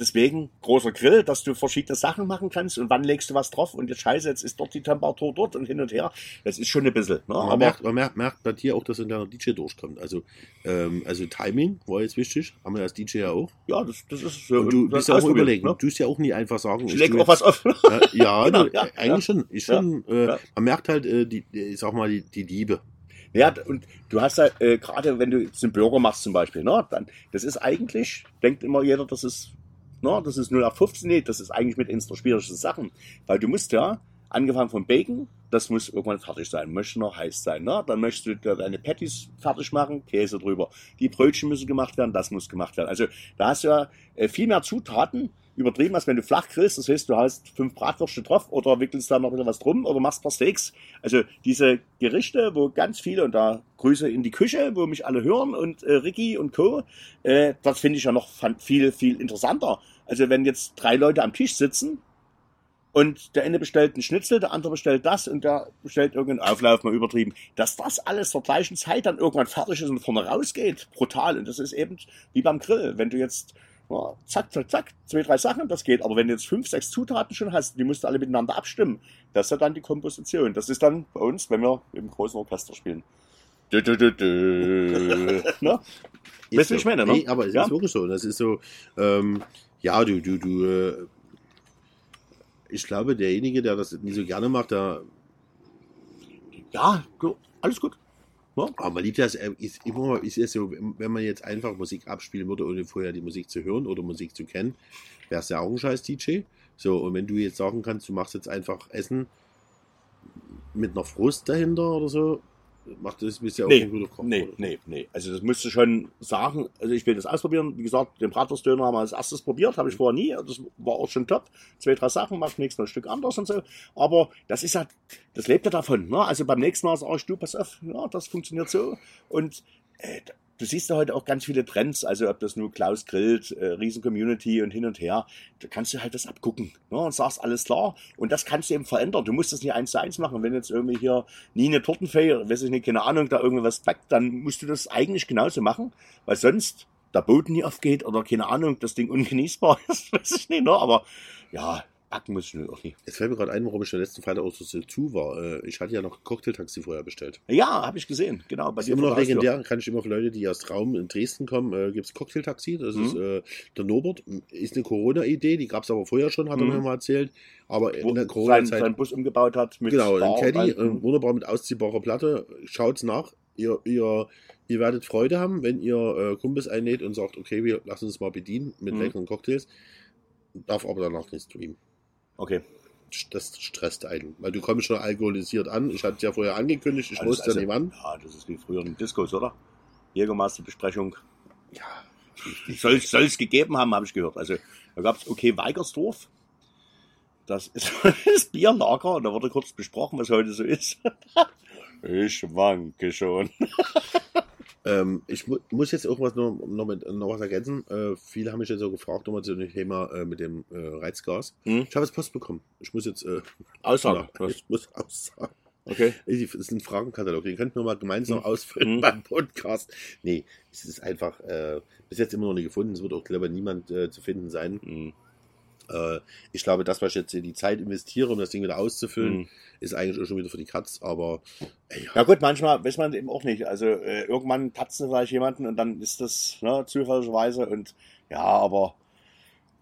deswegen großer Grill, dass du verschiedene Sachen machen kannst und wann legst du was drauf und jetzt scheiße, jetzt ist dort die Temperatur dort und hin und her. Das ist schon ein bisschen. Ne? man, Aber merkt, man merkt, merkt bei dir auch, dass in deiner DJ durchkommt. Also, ähm, also Timing war jetzt wichtig, haben wir als DJ ja auch. ja, das, das ist so. Und du bist ja auch überlegen. Ne? Du tust ja auch nie einfach sagen, Ich lege tu auch was auf. Äh, ja, Genau, du, ja, eigentlich ja. schon. Ich schon äh, ja. Man merkt halt, äh, die, die- ich sag mal, die, die Liebe. Ja, und du hast ja, äh, gerade wenn du jetzt einen Burger machst zum Beispiel, ne, dann, das ist eigentlich, denkt immer jeder, das ist, ne, das ist 0 auf 15, nee, das ist eigentlich mit eins der schwierigsten Sachen. Weil du musst ja, angefangen vom Bacon, das muss irgendwann fertig sein, möchte noch heiß sein, ne, dann möchtest du deine Patties fertig machen, Käse drüber. Die Brötchen müssen gemacht werden, das muss gemacht werden. Also, da hast du ja äh, viel mehr Zutaten, übertrieben, als wenn du flach grillst. Das heißt, du hast fünf Bratwürste drauf oder wickelst da noch wieder was drum oder machst ein paar Steaks. Also diese Gerichte, wo ganz viele, und da Grüße in die Küche, wo mich alle hören und äh, Ricky und Co., äh, das finde ich ja noch viel, viel interessanter. Also wenn jetzt drei Leute am Tisch sitzen und der eine bestellt einen Schnitzel, der andere bestellt das und der bestellt irgendeinen Auflauf, mal übertrieben. Dass das alles zur gleichen Zeit dann irgendwann fertig ist und vorne rausgeht, brutal. Und das ist eben wie beim Grill. Wenn du jetzt ja, zack, zack, zack, zwei, drei Sachen, das geht. Aber wenn du jetzt fünf, sechs Zutaten schon hast, die musst du alle miteinander abstimmen. Das ist ja dann die Komposition. Das ist dann bei uns, wenn wir im großen Orchester spielen. Dö, dö, dö, dö. ne? Weißt du, so. ich meine, ne? Nee, aber es Ja. ist wirklich so. Das ist so, ähm, ja, du, du, du, äh, ich glaube, derjenige, der das nicht so gerne macht, der, Ja, gut, alles gut. aber man liebt das, äh, ist immer, ist es so, wenn man jetzt einfach Musik abspielen würde, ohne vorher die Musik zu hören oder Musik zu kennen, wäre es ja auch ein scheiß DJ. So, und wenn du jetzt sagen kannst, du machst jetzt einfach Essen mit einer Frust dahinter oder so, macht das, bist ja auch Nee, guter Koch. Nee, oder? nee, nee. Also das musst du schon sagen. Also ich will das ausprobieren. Wie gesagt, den Bratwurstdöner haben wir als erstes probiert, habe ich vorher nie. Das war auch schon top. Zwei, drei Sachen, machst nächstes Mal ein Stück anders und so. Aber das ist ja, das lebt ja davon. Ne? Also beim nächsten Mal sag ich, du, pass auf, ja, das funktioniert so. Und äh, du siehst ja heute auch ganz viele Trends, also ob das nur Klaus grillt, äh, Riesen-Community und hin und her, da kannst du halt das abgucken ne, und sagst, alles klar. Und das kannst du eben verändern. Du musst das nicht eins zu eins machen. Wenn jetzt irgendwie hier nie eine Tortenfee, weiß ich nicht, keine Ahnung, da irgendwas backt, dann musst du das eigentlich genauso machen, weil sonst der Boden nie aufgeht oder keine Ahnung, das Ding ungenießbar ist, weiß ich nicht, ne? aber ja, backen muss ich nicht. Jetzt fällt mir gerade ein, warum ich der letzten Freitag auch so zu war. Äh, Ich hatte ja noch Cocktailtaxi vorher bestellt. Ja, habe ich gesehen, genau. Bei ist immer noch legendär, kann ich immer für Leute, die aus Raum in Dresden kommen, äh, gibt es Cocktailtaxi. Das ist Mhm. äh, der Norbert. Ist eine Corona-Idee, die gab es aber vorher schon, hat er Mhm. mir mal erzählt. Aber Wo in der sein, Corona-Zeit. seinen Bus umgebaut hat mit Genau, Bar ein Caddy, äh, wunderbar mit ausziehbarer Platte. Schaut's nach. Ihr, ihr, ihr werdet Freude haben, wenn ihr äh, Kumpels einlädt und sagt, okay, wir lassen uns mal bedienen mit Mhm. leckeren Cocktails. Darf aber danach nicht streamen. Okay. Das stresst einen, weil du kommst schon alkoholisiert an. Ich hatte es ja vorher angekündigt, ich Also, wusste also, ja nicht wann. Ja, das ist wie früher in den Discos, oder? Jägermeister-Besprechung. Ja, Soll es gegeben haben, habe ich gehört. Also da gab es okay Weigersdorf. Das ist das Bierlager und da wurde kurz besprochen, was heute so ist. Ich wanke schon. Ähm, ich mu muss jetzt irgendwas noch, noch, mit, noch was ergänzen. Äh, viele haben mich jetzt so gefragt, nochmal zu dem Thema äh, mit dem äh, Reizgas. Hm? Ich habe jetzt Post bekommen. Ich muss jetzt äh, Aussage. ja, ich muss aussagen. Okay. Das ist ein Fragenkatalog, den könnten wir mal gemeinsam Hm. ausfüllen Hm. beim Podcast. Nee, es ist einfach äh, bis jetzt immer noch nicht gefunden. Es wird auch, glaube ich, niemand äh, zu finden sein. Äh, ich glaube, das, was ich jetzt in die Zeit investiere, um das Ding wieder auszufüllen, Hm. ist eigentlich auch schon wieder für die Katz. Aber ey, Ja gut, manchmal weiß man eben auch nicht. Also äh, irgendwann patzt vielleicht jemanden und dann ist das ne, zufälligerweise und ja, aber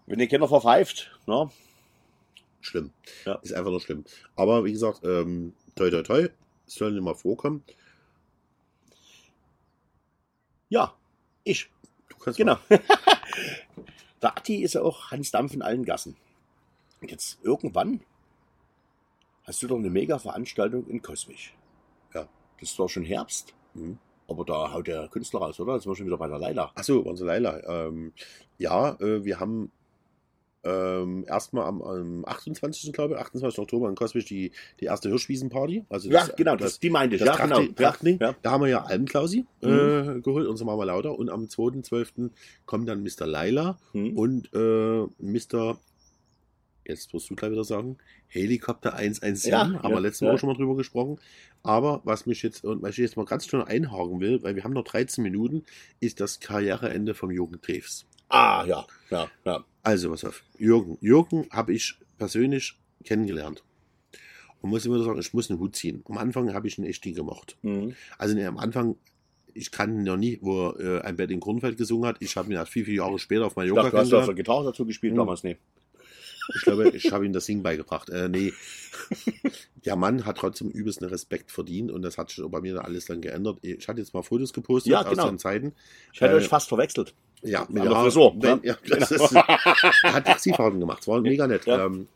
wenn die Kinder verpfeift, ne? schlimm. Ja. Ist einfach nur schlimm. Aber wie gesagt, ähm, toi toi toi, es soll nicht mal vorkommen. Ja, ich. Du kannst Genau. Der Atti ist ja auch Hans Dampf in allen Gassen. Und jetzt irgendwann hast du doch eine mega Veranstaltung in Coswig. Ja. Das ist doch schon Herbst. Mhm. Aber da haut der Künstler raus, oder? Jetzt sind wir schon wieder bei der Leila. Achso, unser Leila. Ähm, ja, äh, wir haben ähm, erstmal am, am 28. glaube ich, 28. Oktober in Coswig die, die erste Hirschwiesenparty. Also Ja, genau, das, die meinte ich. das ja, genau. Trachtding, Trachtding. Ja. Da haben wir ja Almklausi äh, Mhm. geholt, unsere Mama Lauter. Und am 2.12. kommt dann Mr. Laila Hm. und äh, Mr. Jetzt wirst du gleich wieder sagen, Helikopter 117, Ja, haben wir. Mal auch schon mal drüber gesprochen. Aber was mich jetzt, und was ich jetzt mal ganz schnell einhaken will, weil wir haben noch 13 Minuten, ist das Karriereende vom Jürgen Treves. Ah, ja, ja, ja. Also, pass auf. Jürgen. Jürgen habe ich persönlich kennengelernt. Und muss immer sagen, ich muss einen Hut ziehen. Am Anfang habe ich ihn echt nie gemocht. Mhm. Also nee, am Anfang, ich kannte ihn ja nie, wo er äh, ein Bett in Kornfeld gesungen hat. Ich habe ihn erst viel, viele Jahre später auf Mallorca dachte, du hast auf. Gitarre dazu gespielt Hm. damals, nee. Ich glaube, ich habe ihm das Singen beigebracht. Äh, nee. Der Mann hat trotzdem übelsten Respekt verdient und das hat sich bei mir dann alles dann geändert. Ich hatte jetzt mal Fotos gepostet Ja, aus genau. Zeiten. Ich hätte Äh, euch fast verwechselt. Ja, An der Frisur, Wenn, ja. ja, das Genau. ist, er hat Taxifahrten gemacht. Es war mega nett. Ja. Ähm,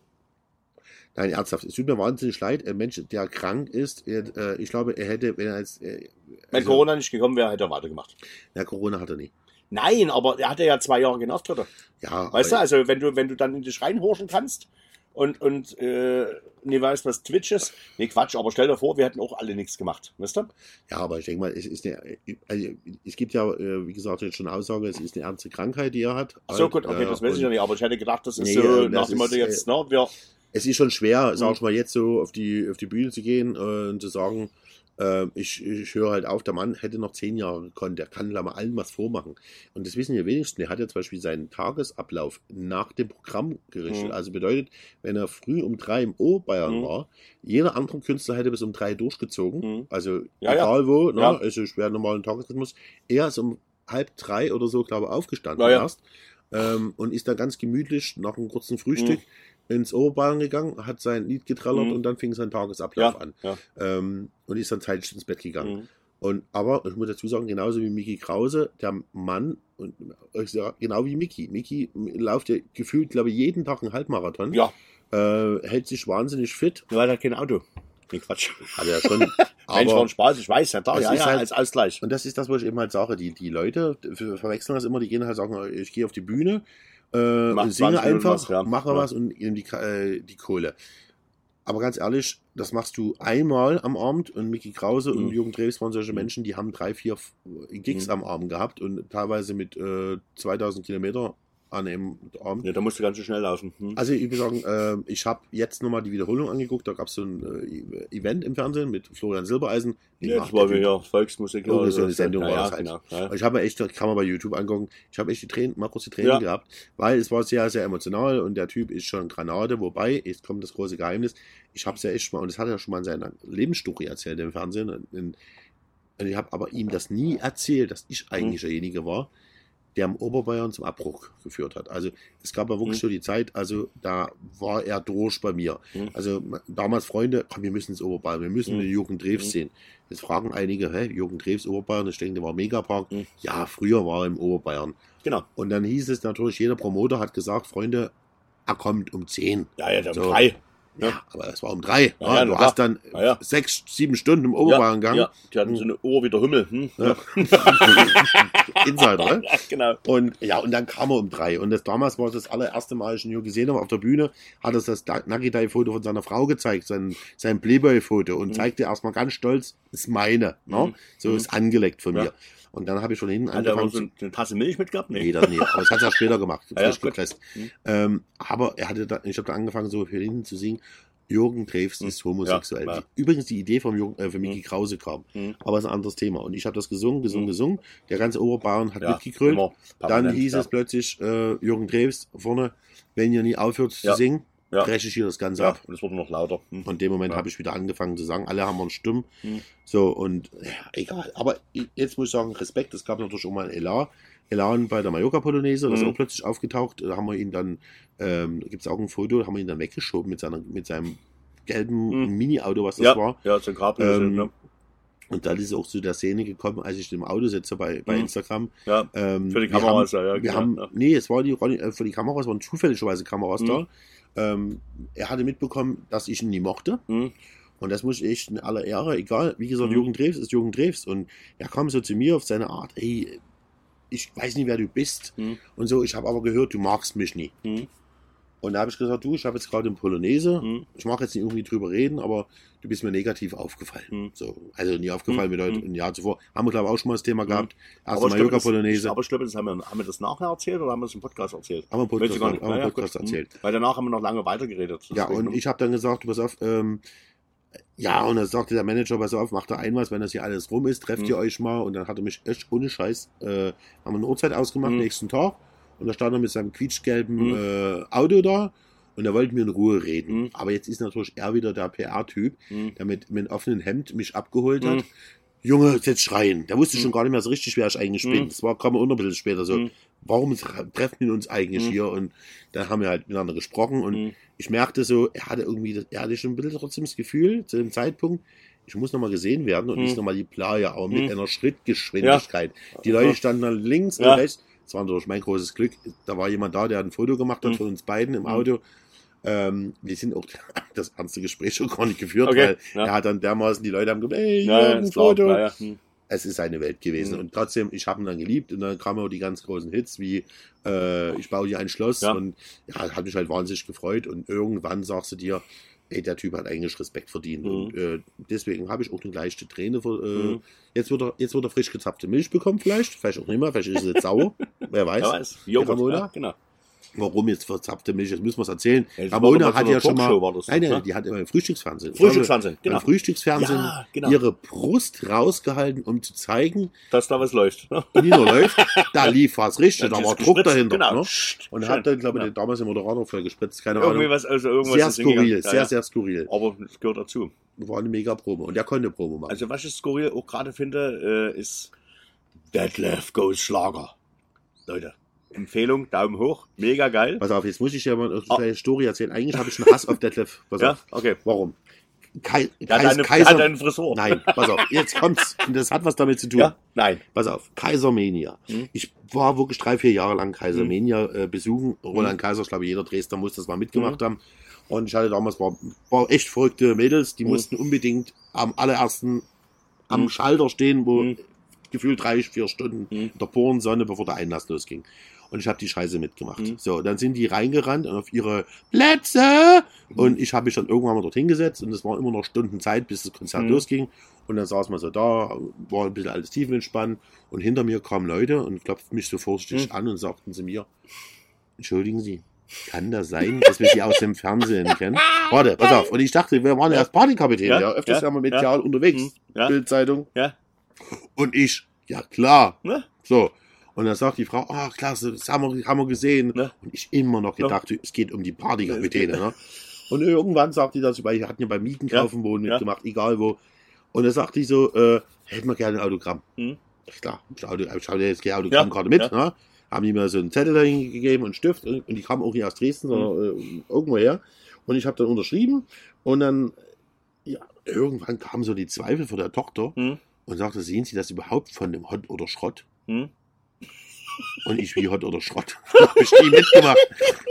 nein, ernsthaft. Es tut mir wahnsinnig leid. Ein Mensch, der krank ist, er, äh, ich glaube, er hätte, wenn er jetzt. Äh, Wenn also, Corona nicht gekommen wäre, hätte er weitergemacht. Ja, Corona hat er nie. Nein, aber er hatte ja zwei Jahre keinen Auftritt. Ja, Weißt du, also wenn du, wenn du dann in dich reinhorchen kannst und, und äh, nie weißt, was Twitch ist, nee, Quatsch, aber stell dir vor, wir hätten auch alle nichts gemacht, weißt du? ja, aber ich denke mal, es ist eine, also, es gibt ja, äh, wie gesagt, jetzt schon Aussage, es ist eine ernste Krankheit, die er hat. Ach so, Halt, gut, okay, äh, das weiß ich ja nicht, aber ich hätte gedacht, das ist Nee, so äh, nach dem Motto jetzt, ne, wir, Es ist schon schwer, sag Mhm. ich mal, jetzt so auf die, auf die Bühne zu gehen äh, und zu sagen, äh, ich, ich höre halt auf, der Mann hätte noch zehn Jahre gekonnt, der kann mal allen was vormachen. Und das wissen die wenigsten. Der hat ja zum Beispiel seinen Tagesablauf nach dem Programm gerichtet. Mhm. Also bedeutet, wenn er früh um drei im Oberbayern Mhm. war, jeder andere Künstler hätte bis um drei durchgezogen. Mhm. Also Ja, ja. egal wo, ne? Ja. also schwer normalen Tagesrhythmus. Er ist um halb drei oder so, glaube ich, aufgestanden Ja, ja. erst ähm, und ist dann ganz gemütlich nach einem kurzen Frühstück Mhm. Ins Oberbayern gegangen, hat sein Lied getrellert Mhm. und dann fing sein Tagesablauf ja, an. ja. Ähm, und ist dann zeitig ins Bett gegangen. Mhm. Und aber ich muss dazu sagen, genauso wie Mickey Krause, der Mann, und genau wie Mickey. Mickey läuft ja gefühlt, glaube ich, jeden Tag einen Halbmarathon. ja, Äh, hält sich wahnsinnig fit. nur hat er kein Auto. Nee, Quatsch. Hat er schon. Mensch, war ein aber, Spaß, ich weiß, ja, da, ja, ja, halt- als Ausgleich. und das ist das, was ich eben halt sage. Die, die Leute ver- verwechseln das immer, die gehen halt sagen, ich gehe auf die Bühne, äh, Mach singe 20 Minuten einfach, was, ja. mache was und nehmen die, äh, die Kohle. Aber ganz ehrlich, das machst du einmal am Abend und Mickey Krause und Mhm. Jürgen Drews waren solche Menschen, die haben drei, vier Gigs Mhm. am Abend gehabt und teilweise mit äh, 2000 Kilometer an einem Abend. Ja, da musst du ganz schön schnell laufen. Hm? Also ich würde sagen, äh, ich habe jetzt nochmal die Wiederholung angeguckt. Da gab es so ein äh, Event im Fernsehen mit Florian Silbereisen. Ja, das war Typ. wieder Volksmusik. Oder so eine Sendung ja, war ja, das halt. genau. Ja. Ich habe echt, kann man bei YouTube angucken, ich habe echt die Tränen, mal kurz die Tränen Ja. gehabt, weil es war sehr, sehr emotional und der Typ ist schon Granate, wobei, jetzt kommt das große Geheimnis, ich habe es ja echt mal, und das hat er schon mal in seiner Lebensstory erzählt im Fernsehen, und, und ich habe aber ihm das nie erzählt, dass ich eigentlich Mhm. derjenige war, der im Oberbayern zum Abbruch geführt hat. Also es gab ja wirklich Mhm. so die Zeit, also da war er durch bei mir. Mhm. Also damals Freunde, komm, wir müssen ins Oberbayern, wir müssen Mhm. den Jürgen Drews Mhm. sehen. Jetzt fragen einige, hä, Jürgen Drews, Oberbayern, ich denke, der war Megapark. Mhm. Ja, früher war er im Oberbayern. Genau. Und dann hieß es natürlich, jeder Promoter hat gesagt, Freunde, er kommt um 10. Ja, ja, der So. so. drei. Ja, Ja. aber es war um drei. Ja, du hast dann sechs, sieben Stunden im Oberbayern ja, die hatten so eine Ohr wie der Hummel. Hm? Insider, ne? Ja, genau. Und ja, und dann kam er um drei. Und das damals war das allererste Mal, als ich ihn hier gesehen habe auf der Bühne, hat er das Nagidai-Foto von seiner Frau gezeigt, sein, sein Playboy-Foto und Mhm. zeigte erstmal ganz stolz, ist meine. Ne? Mhm. So Mhm. ist angeleckt von mir. Und dann habe ich von hinten Hat er angefangen. so eine Tasse Milch mitgehabt? Nee, das nicht. Aber das hat er später gemacht, ja, gut. gepresst. Mhm. Ähm, aber er hatte da, ich habe da angefangen, so für hinten zu singen. Jürgen Drews ist homosexuell. Ja. Übrigens die Idee vom Jürgen, äh, von Micky Mhm. Krause kam. Mhm. Aber es ist ein anderes Thema. Und ich habe das gesungen, gesungen, Mhm. gesungen. Der ganze Oberbayern hat Ja, mitgegrölt. immer Dann hieß ja. es plötzlich, äh, Jürgen Drews vorne, wenn ihr nie aufhört zu singen, Ja. hier das Ganze Ja, ab. und es wurde noch lauter. Hm. Und in dem Moment Ja. habe ich wieder angefangen zu sagen, alle haben einen Stumm. Mhm. So, und ja, egal. Aber jetzt muss ich sagen, Respekt, es gab natürlich auch mal ein Elan. Elan bei der Mallorca-Polonaise, das ist Mhm. auch plötzlich aufgetaucht. Da haben wir ihn dann, ähm, gibt es auch ein Foto, da haben wir ihn dann weggeschoben mit, seiner, mit seinem gelben Mhm. Mini-Auto, was das Ja, war. ja, so ein Grab. Ähm, ne? Und dann ist es auch zu der Szene gekommen, als ich im Auto sitze bei, bei Mhm. Instagram. ja, Ähm, für die Kameras, haben, ja, ja, wir genau, haben, ja. nee, es war die äh, für die Kameras waren zufälligerweise Kameras Mhm. da. Ähm, er hatte mitbekommen, dass ich ihn nie mochte. Hm. Und das muss ich echt in aller Ehre, egal, wie gesagt, Mhm. Jürgen Drews ist Jürgen Drews. Und er kam so zu mir auf seine Art, ey, ich weiß nicht, wer du bist. Hm. Und so, ich habe aber gehört, du magst mich nie. Hm. Und da habe ich gesagt, du, ich habe jetzt gerade eine Polonaise. Hm. Ich mag jetzt nicht irgendwie drüber reden, aber du bist mir negativ aufgefallen. Hm. So, also nie aufgefallen Hm. mit heute, Hm. ein Jahr zuvor. Haben wir, glaube ich, auch schon mal das Thema gehabt. Erste Aber glaube, das- Mallorca-Polonaise. Aber ich glaube, das haben wir, haben wir das nachher erzählt oder haben wir das im Podcast erzählt? Haben wir Weiß Podcast, haben wir Naja, Podcast gut. Hm. erzählt. Weil danach haben wir noch lange weitergeredet. Ja, und ich habe dann gesagt, du pass auf, ähm, ja, und dann sagte der Manager, pass auf, macht da ein was, wenn das hier alles rum ist, trefft Mhm. ihr euch mal. Und dann hat er mich echt ohne Scheiß, äh, haben wir eine Uhrzeit ausgemacht, Mhm. nächsten Tag. Und da stand er mit seinem quietschgelben Mhm. äh, Auto da und er wollte mir in Ruhe reden. Mhm. Aber jetzt ist natürlich er wieder der PR-Typ, Hm. der mit, mit einem offenen Hemd mich abgeholt Mhm. hat. Junge, jetzt schreien. Der wusste Mhm. schon gar nicht mehr so richtig, wer ich eigentlich Mhm. bin. Das war, kam auch noch ein bisschen später so. Mhm. Warum tre- treffen wir uns eigentlich Mhm. hier? Und dann haben wir halt miteinander gesprochen und ich merkte so, er hatte irgendwie, das- er hatte schon ein bisschen trotzdem das Gefühl, zu dem Zeitpunkt, ich muss nochmal gesehen werden und Hm. nicht nochmal die Playa, aber mit Hm. einer Schrittgeschwindigkeit. Die Leute standen dann links Ja. und rechts. Das war natürlich mein großes Glück. Da war jemand da, der ein Foto gemacht hat Hm. von uns beiden im Hm. Auto. Ähm, wir sind auch das ernste Gespräch schon gar nicht geführt, Okay, weil ja. er hat dann dermaßen, die Leute haben gesagt, hey, hier ja, ein ist klar. Foto. Ja. Hm. Es ist eine Welt gewesen. Mhm. Und trotzdem, ich habe ihn dann geliebt. Und dann kamen auch die ganz großen Hits wie äh, Ich baue dir ein Schloss. Und ja, hat mich halt wahnsinnig gefreut. Und irgendwann sagst du dir, ey, der Typ hat eigentlich Respekt verdient. Mhm. Und äh, deswegen habe ich auch eine leichte Träne. Äh, Mhm. jetzt, wird er, jetzt wird er frisch gezapfte Milch bekommen, vielleicht. Vielleicht auch nicht mehr. Vielleicht ist es jetzt sauer. Wer weiß. Wer weiß. Joghurt, ja, genau. Warum jetzt verzapfte Milch? Das müssen wir es erzählen. Ja, Ramona hat ja schon mal. Das, nein, nein, ne? die hat immer im Frühstücksfernsehen. Frühstücksfernsehen, genau. Im Frühstücksfernsehen Ja, genau. ihre Brust rausgehalten, um zu zeigen, Dass da was läuft. ne? nicht nur läuft, da lief was richtig, da war Druck dahinter. Genau. Ne? Und schön. hat dann, glaube ich, Genau. damals im Moderator voll gespritzt, keine Irgendwie Ahnung. was, also irgendwas Sehr skurril, sehr, ja. sehr skurril. Aber es gehört dazu. War eine mega Probe. Und der konnte Probe machen. Also was ich skurril auch gerade finde, äh, ist Deadlift Goes Schlager. Leute, Empfehlung, Daumen hoch, mega geil. Pass auf, jetzt muss ich dir mal eine kleine Story erzählen. Eigentlich habe ich einen Hass auf Detlef. Pass Ja, auf. okay. Warum? Kai, Der hat, Kais, eine, der Kaiser. hat eine Frisur. Nein, pass auf, jetzt kommt's. Und das hat was damit zu tun. Ja? Nein. Pass auf, Kaisermania. Hm. Ich war wirklich drei, vier Jahre lang Kaisermania äh, besuchen. Roland Kaiser, ich glaube, jeder Dresdner muss das mal mitgemacht haben. Und ich hatte damals, war, war echt verrückte Mädels, die Hm. mussten unbedingt am allerersten am Hm. Schalter stehen, wo Hm. gefühlt drei, vier Stunden Hm. in der puren Sonne, bevor der Einlass losging. Und ich habe die Scheiße mitgemacht. Mhm. So, dann sind die reingerannt und auf ihre Plätze und ich habe mich dann irgendwann mal dorthin gesetzt und es war immer noch Stunden Zeit, bis das Konzert Mhm. losging und dann saß man so da, war ein bisschen alles tiefenentspannt und hinter mir kamen Leute und klopften mich so vorsichtig Mhm. an und sagten zu mir, entschuldigen Sie, kann das sein, dass wir Sie aus dem Fernsehen kennen? Warte, pass auf. Und ich dachte, wir waren ja erst Partykapitän, ja, Ja, öfters ja, ja, mal ja. medial unterwegs. Mhm. Ja. Bildzeitung. Ja. Und ich, ja klar. Ne? So. Und dann sagt die Frau, ach klasse, das haben wir, haben wir gesehen. Ne? Und ich immer noch Ja. gedacht, es geht um die Partykapitäne. Ne? Und irgendwann sagt die das, weil wir hatten ja beim Mietenkaufen Ja. mitgemacht, egal wo. Und dann sagt die so, äh, hätten wir gerne ein Autogramm. Mhm. Klar, ich schau dir ich schau dir jetzt keine Autogrammkarte mit. ja. Ne? Haben die mir so einen Zettel dahin gegeben und einen Stift. Und die kamen auch nicht aus Dresden, sondern äh, irgendwo her. Und ich habe dann unterschrieben. Und dann, ja, irgendwann kamen so die Zweifel von der Tochter Mhm. und sagte, sehen Sie das überhaupt von dem Hot oder Schrott? Mhm. Und ich wie Hot oder Schrott. Hab ich nie mitgemacht.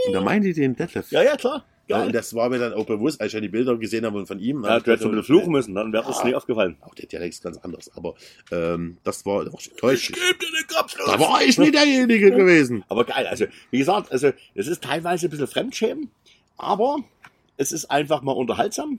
Und da meinte die den Detlef. Ja, ja, klar. Ja, und das war mir dann auch bewusst, als ich ja die Bilder gesehen habe von ihm. Ja, du hättest ein bisschen fluchen müssen, dann wäre das Ja. nie aufgefallen. Auch der Dialekt ist ganz anders. Aber ähm, das war, da war ich enttäuscht. geb dir den Kopfschluss. Da war ich nicht derjenige gewesen. Aber geil, also wie gesagt, also es ist teilweise ein bisschen Fremdschämen, aber es ist einfach mal unterhaltsam.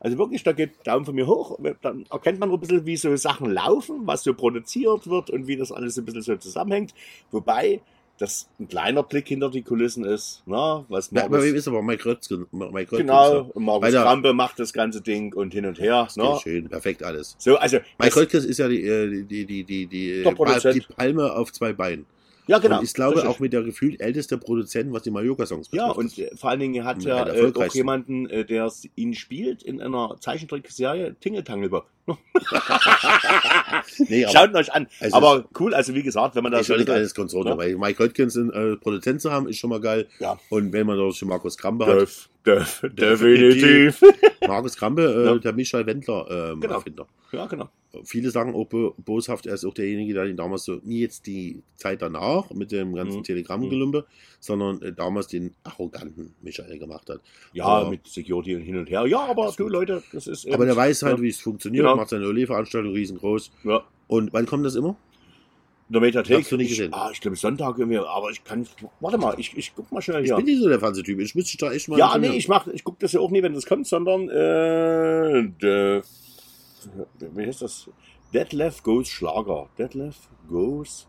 Also wirklich, da geht Daumen von mir hoch. Dann erkennt man ein bisschen, wie so Sachen laufen, was so produziert wird und wie das alles ein bisschen so zusammenhängt. Wobei das ein kleiner Blick hinter die Kulissen ist. Na, was Ja, aber Markus, wie ist aber Mike Rötzgen? Mike genau, und Markus Krampe macht das ganze Ding und hin und her. Sehr schön, perfekt alles. so, also, Mike Rötzgen ist ja die, äh, die, die, die, die, Der die, Produzent. die Palme auf zwei Beinen. Ja, genau. und ich glaube richtig. auch mit der gefühlt älteste Produzent, was die Mallorca-Songs Ja, betrifft. und äh, vor allen Dingen hat Ja, ja der äh, auch jemanden, äh, der ihn spielt in einer Zeichentrickserie, Tingle Tangle Bob. nee, Schaut euch an. Also aber cool, also wie gesagt, wenn man da schon geiles Konzert, Ja. weil Mike Röttgens äh, Produzent zu haben, ist schon mal geil. Ja. Und wenn man da schon Markus Krampe hat, Def, def, Definitiv. Markus Krampe, äh, Ja. der Michael Wendler ähm, Genau. Erfinder. Ja, genau. Viele sagen auch bo boshaft, er ist auch derjenige, der ihn damals so, nie jetzt die Zeit danach mit dem ganzen Mhm. Telegrammgelümpe, sondern äh, damals den arroganten Michael gemacht hat. Ja, Aber- mit Security und hin und her. Ja, aber du Leute, das ist. Aber der weiß halt, ja, wie es funktioniert, Genau. Macht seine Olé-Veranstaltung riesengroß. Ja. Und wann kommt das immer? Der Mediathek. Hast du nicht ich, gesehen? ah, ich glaube Sonntag irgendwie, aber ich kann. Warte mal, ich, ich guck mal schnell Ich hier. bin nicht so der Fernsehtyp, ich müsste da echt mal Ja, nee, ich mach, ich guck das ja auch nie, wenn das kommt, sondern äh, Def, wie heißt das? Detlef Goes Schlager. Detlef Goes.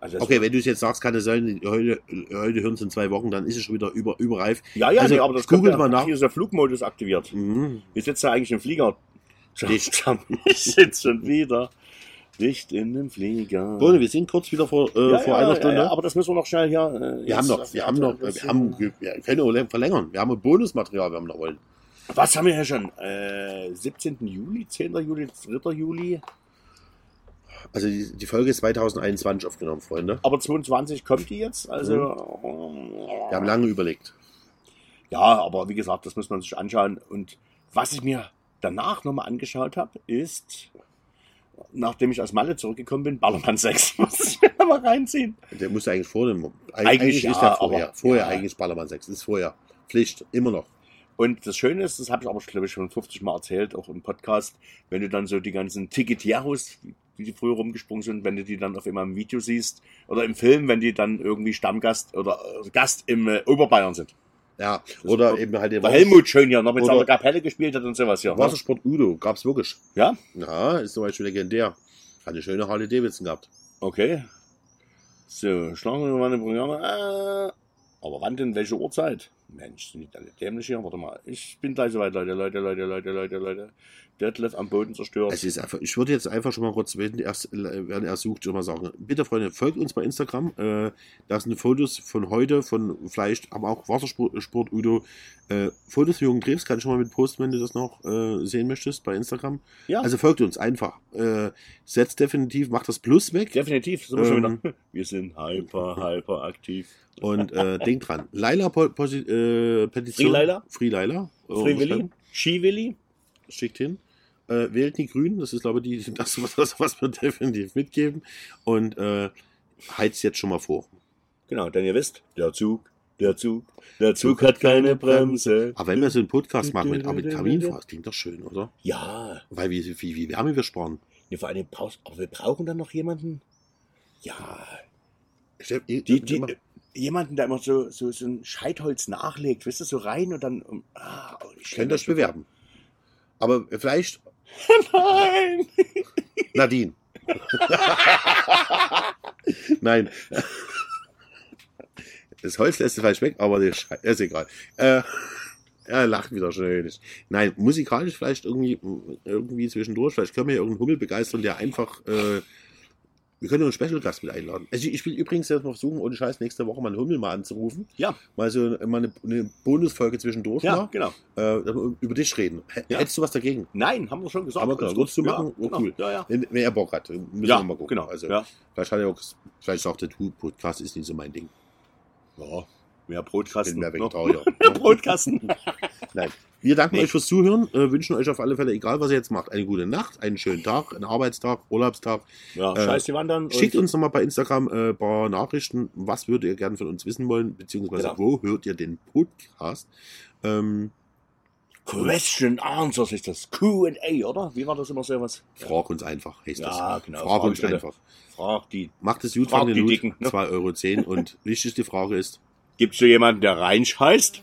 Also Okay, wenn du es jetzt sagst, kann es sein, heute, heute hören es in zwei Wochen, dann ist es schon wieder über, überreif. ja, ja, also, nee, aber das googelt ja, mal nach. Hier ist der Flugmodus aktiviert. Mhm. Wie sitzt da eigentlich im Flieger? Dicht. Ich sitze schon wieder dicht in dem Flieger. Bruno, wir sind kurz wieder vor, äh, ja, vor ja, einer Stunde. Ja, aber das müssen wir noch schnell hier. Äh, wir haben jetzt- noch, wir haben noch, wir haben, wir können verlängern. Wir haben ein Bonusmaterial, wir haben noch wollen. Was haben wir hier schon? Äh, 17. Juli, 10. Juli, 3. Juli. Also die, die Folge ist 2021 aufgenommen, Freunde. Aber 22 kommt die jetzt. Also. Wir haben lange überlegt. Ja, aber wie gesagt, das muss man sich anschauen. Und was ich mir danach nochmal angeschaut habe, ist, nachdem ich aus Malle zurückgekommen bin, Ballermann 6. Muss ich mir mal reinziehen. Der musste eigentlich vor dem. Eigentlich Eigentlich, ja, ist der vorher. aber- vorher ja. eigentlich Ballermann 6. Ist vorher. Pflicht, immer noch. Und das Schöne ist, das habe ich aber, glaube ich, schon 50 Mal erzählt, auch im Podcast, wenn du dann so die ganzen Ticketieros, wie die früher rumgesprungen sind, wenn du die dann auf einmal im Video siehst, oder im Film, wenn die dann irgendwie Stammgast oder äh, Gast im äh, Oberbayern sind. Ja, oder eben halt der Der Helmut schön hier noch mit seiner Kapelle gespielt hat und sowas. Ne? Wassersport Udo. Gab's wirklich. Ja? Ja, ist zum Beispiel legendär. Hat eine schöne Harley Davidson gehabt. Okay. So, schlagen wir mal eine Programme. Äh, aber wann denn? Welche Uhrzeit? Mensch, sind die alle dämlich hier? Warte mal. Ich bin gleich soweit, Leute, Leute, Leute, Leute, Leute, Leute. Detlef am Boden zerstört. Es ist einfach, ich würde jetzt einfach schon mal kurz, wenn er, er sucht, schon mal sagen, bitte Freunde, folgt uns bei Instagram. Äh, da sind Fotos von heute, von vielleicht, aber auch Wassersport Sport, Udo. Äh, Fotos von Jürgen Krebs kann ich schon mal mit posten, wenn du das noch äh, sehen möchtest bei Instagram. ja, Also folgt uns einfach. Äh, setzt definitiv, macht das Plus weg. definitiv. Sind wir schon Ähm, wieder. Wir sind hyper, hyper aktiv. Und äh, denkt dran, Posi äh, Petition. Free Laila? Free Laila. Äh, Free Willy, unterschreiben. Ski-Willy. schickt hin. Äh, wählt die Grünen, das ist, glaube ich, die, das, was, was wir definitiv mitgeben. Und äh, heizt jetzt schon mal vor. Genau, denn ihr wisst, der Zug, der Zug, der Zug hat keine Bremse. Aber wenn wir so einen Podcast machen mit, mit Kaminfeuer, das klingt doch schön, oder? Ja, Weil wir wie, wie Wärme wir sparen. nee, vor allem aber wir brauchen dann noch jemanden. Ja, Die, die, jemanden, der immer so, so, so ein Scheitholz nachlegt, weißt du, so rein und dann. Ah, ich könnt euch bewerben. Aber vielleicht Nein! Nadine. Nein. Das Holz lässt du falsch weg, aber Schei ist egal. Äh, er lacht wieder schön. Nein, musikalisch vielleicht irgendwie, irgendwie zwischendurch. Vielleicht können wir ja irgendeinen Hummel begeistern, der einfach. Äh, wir können einen Special-Gast mit einladen. Also ich will übrigens jetzt mal versuchen, ohne Scheiß nächste Woche mal einen Hummel mal anzurufen. Ja, Mal so mal eine, eine Bonusfolge zwischendurch. ja, mal, genau. äh, über dich reden. H Ja. Hättest du was dagegen? Nein, haben wir schon gesagt. Aber klar, würdest du machen? Ja, Oh, cool. genau. Ja, ja. Wenn, wenn er Bock hat, müssen Ja, wir mal gucken. genau. Also, ja. Vielleicht hat er auch, vielleicht sagt der Tu-Podcast ist nicht so mein Ding. ja, mehr Bin Brotkasten. mehr noch. Vegetarier. Mehr Brotkasten. Nein. Wir danken Nee. euch fürs Zuhören, äh, wünschen euch auf alle Fälle, egal was ihr jetzt macht, eine gute Nacht, einen schönen Tag, einen Arbeitstag, Urlaubstag. Ja, Äh, scheiß die Wandern. Schickt uns nochmal bei Instagram äh, ein paar Nachrichten, was würdet ihr gerne von uns wissen wollen, beziehungsweise Genau. wo hört ihr den Podcast? Ähm, Question Answers ist das. QA, oder? Wie war das immer so was? frag uns einfach, heißt Ja, das. genau, Frag uns Fragestelle. einfach. Frag die. Macht es gut Frag die Dicken, ne? 2,10 Euro und wichtigste Frage ist, Gibt's so jemanden, der reinscheißt?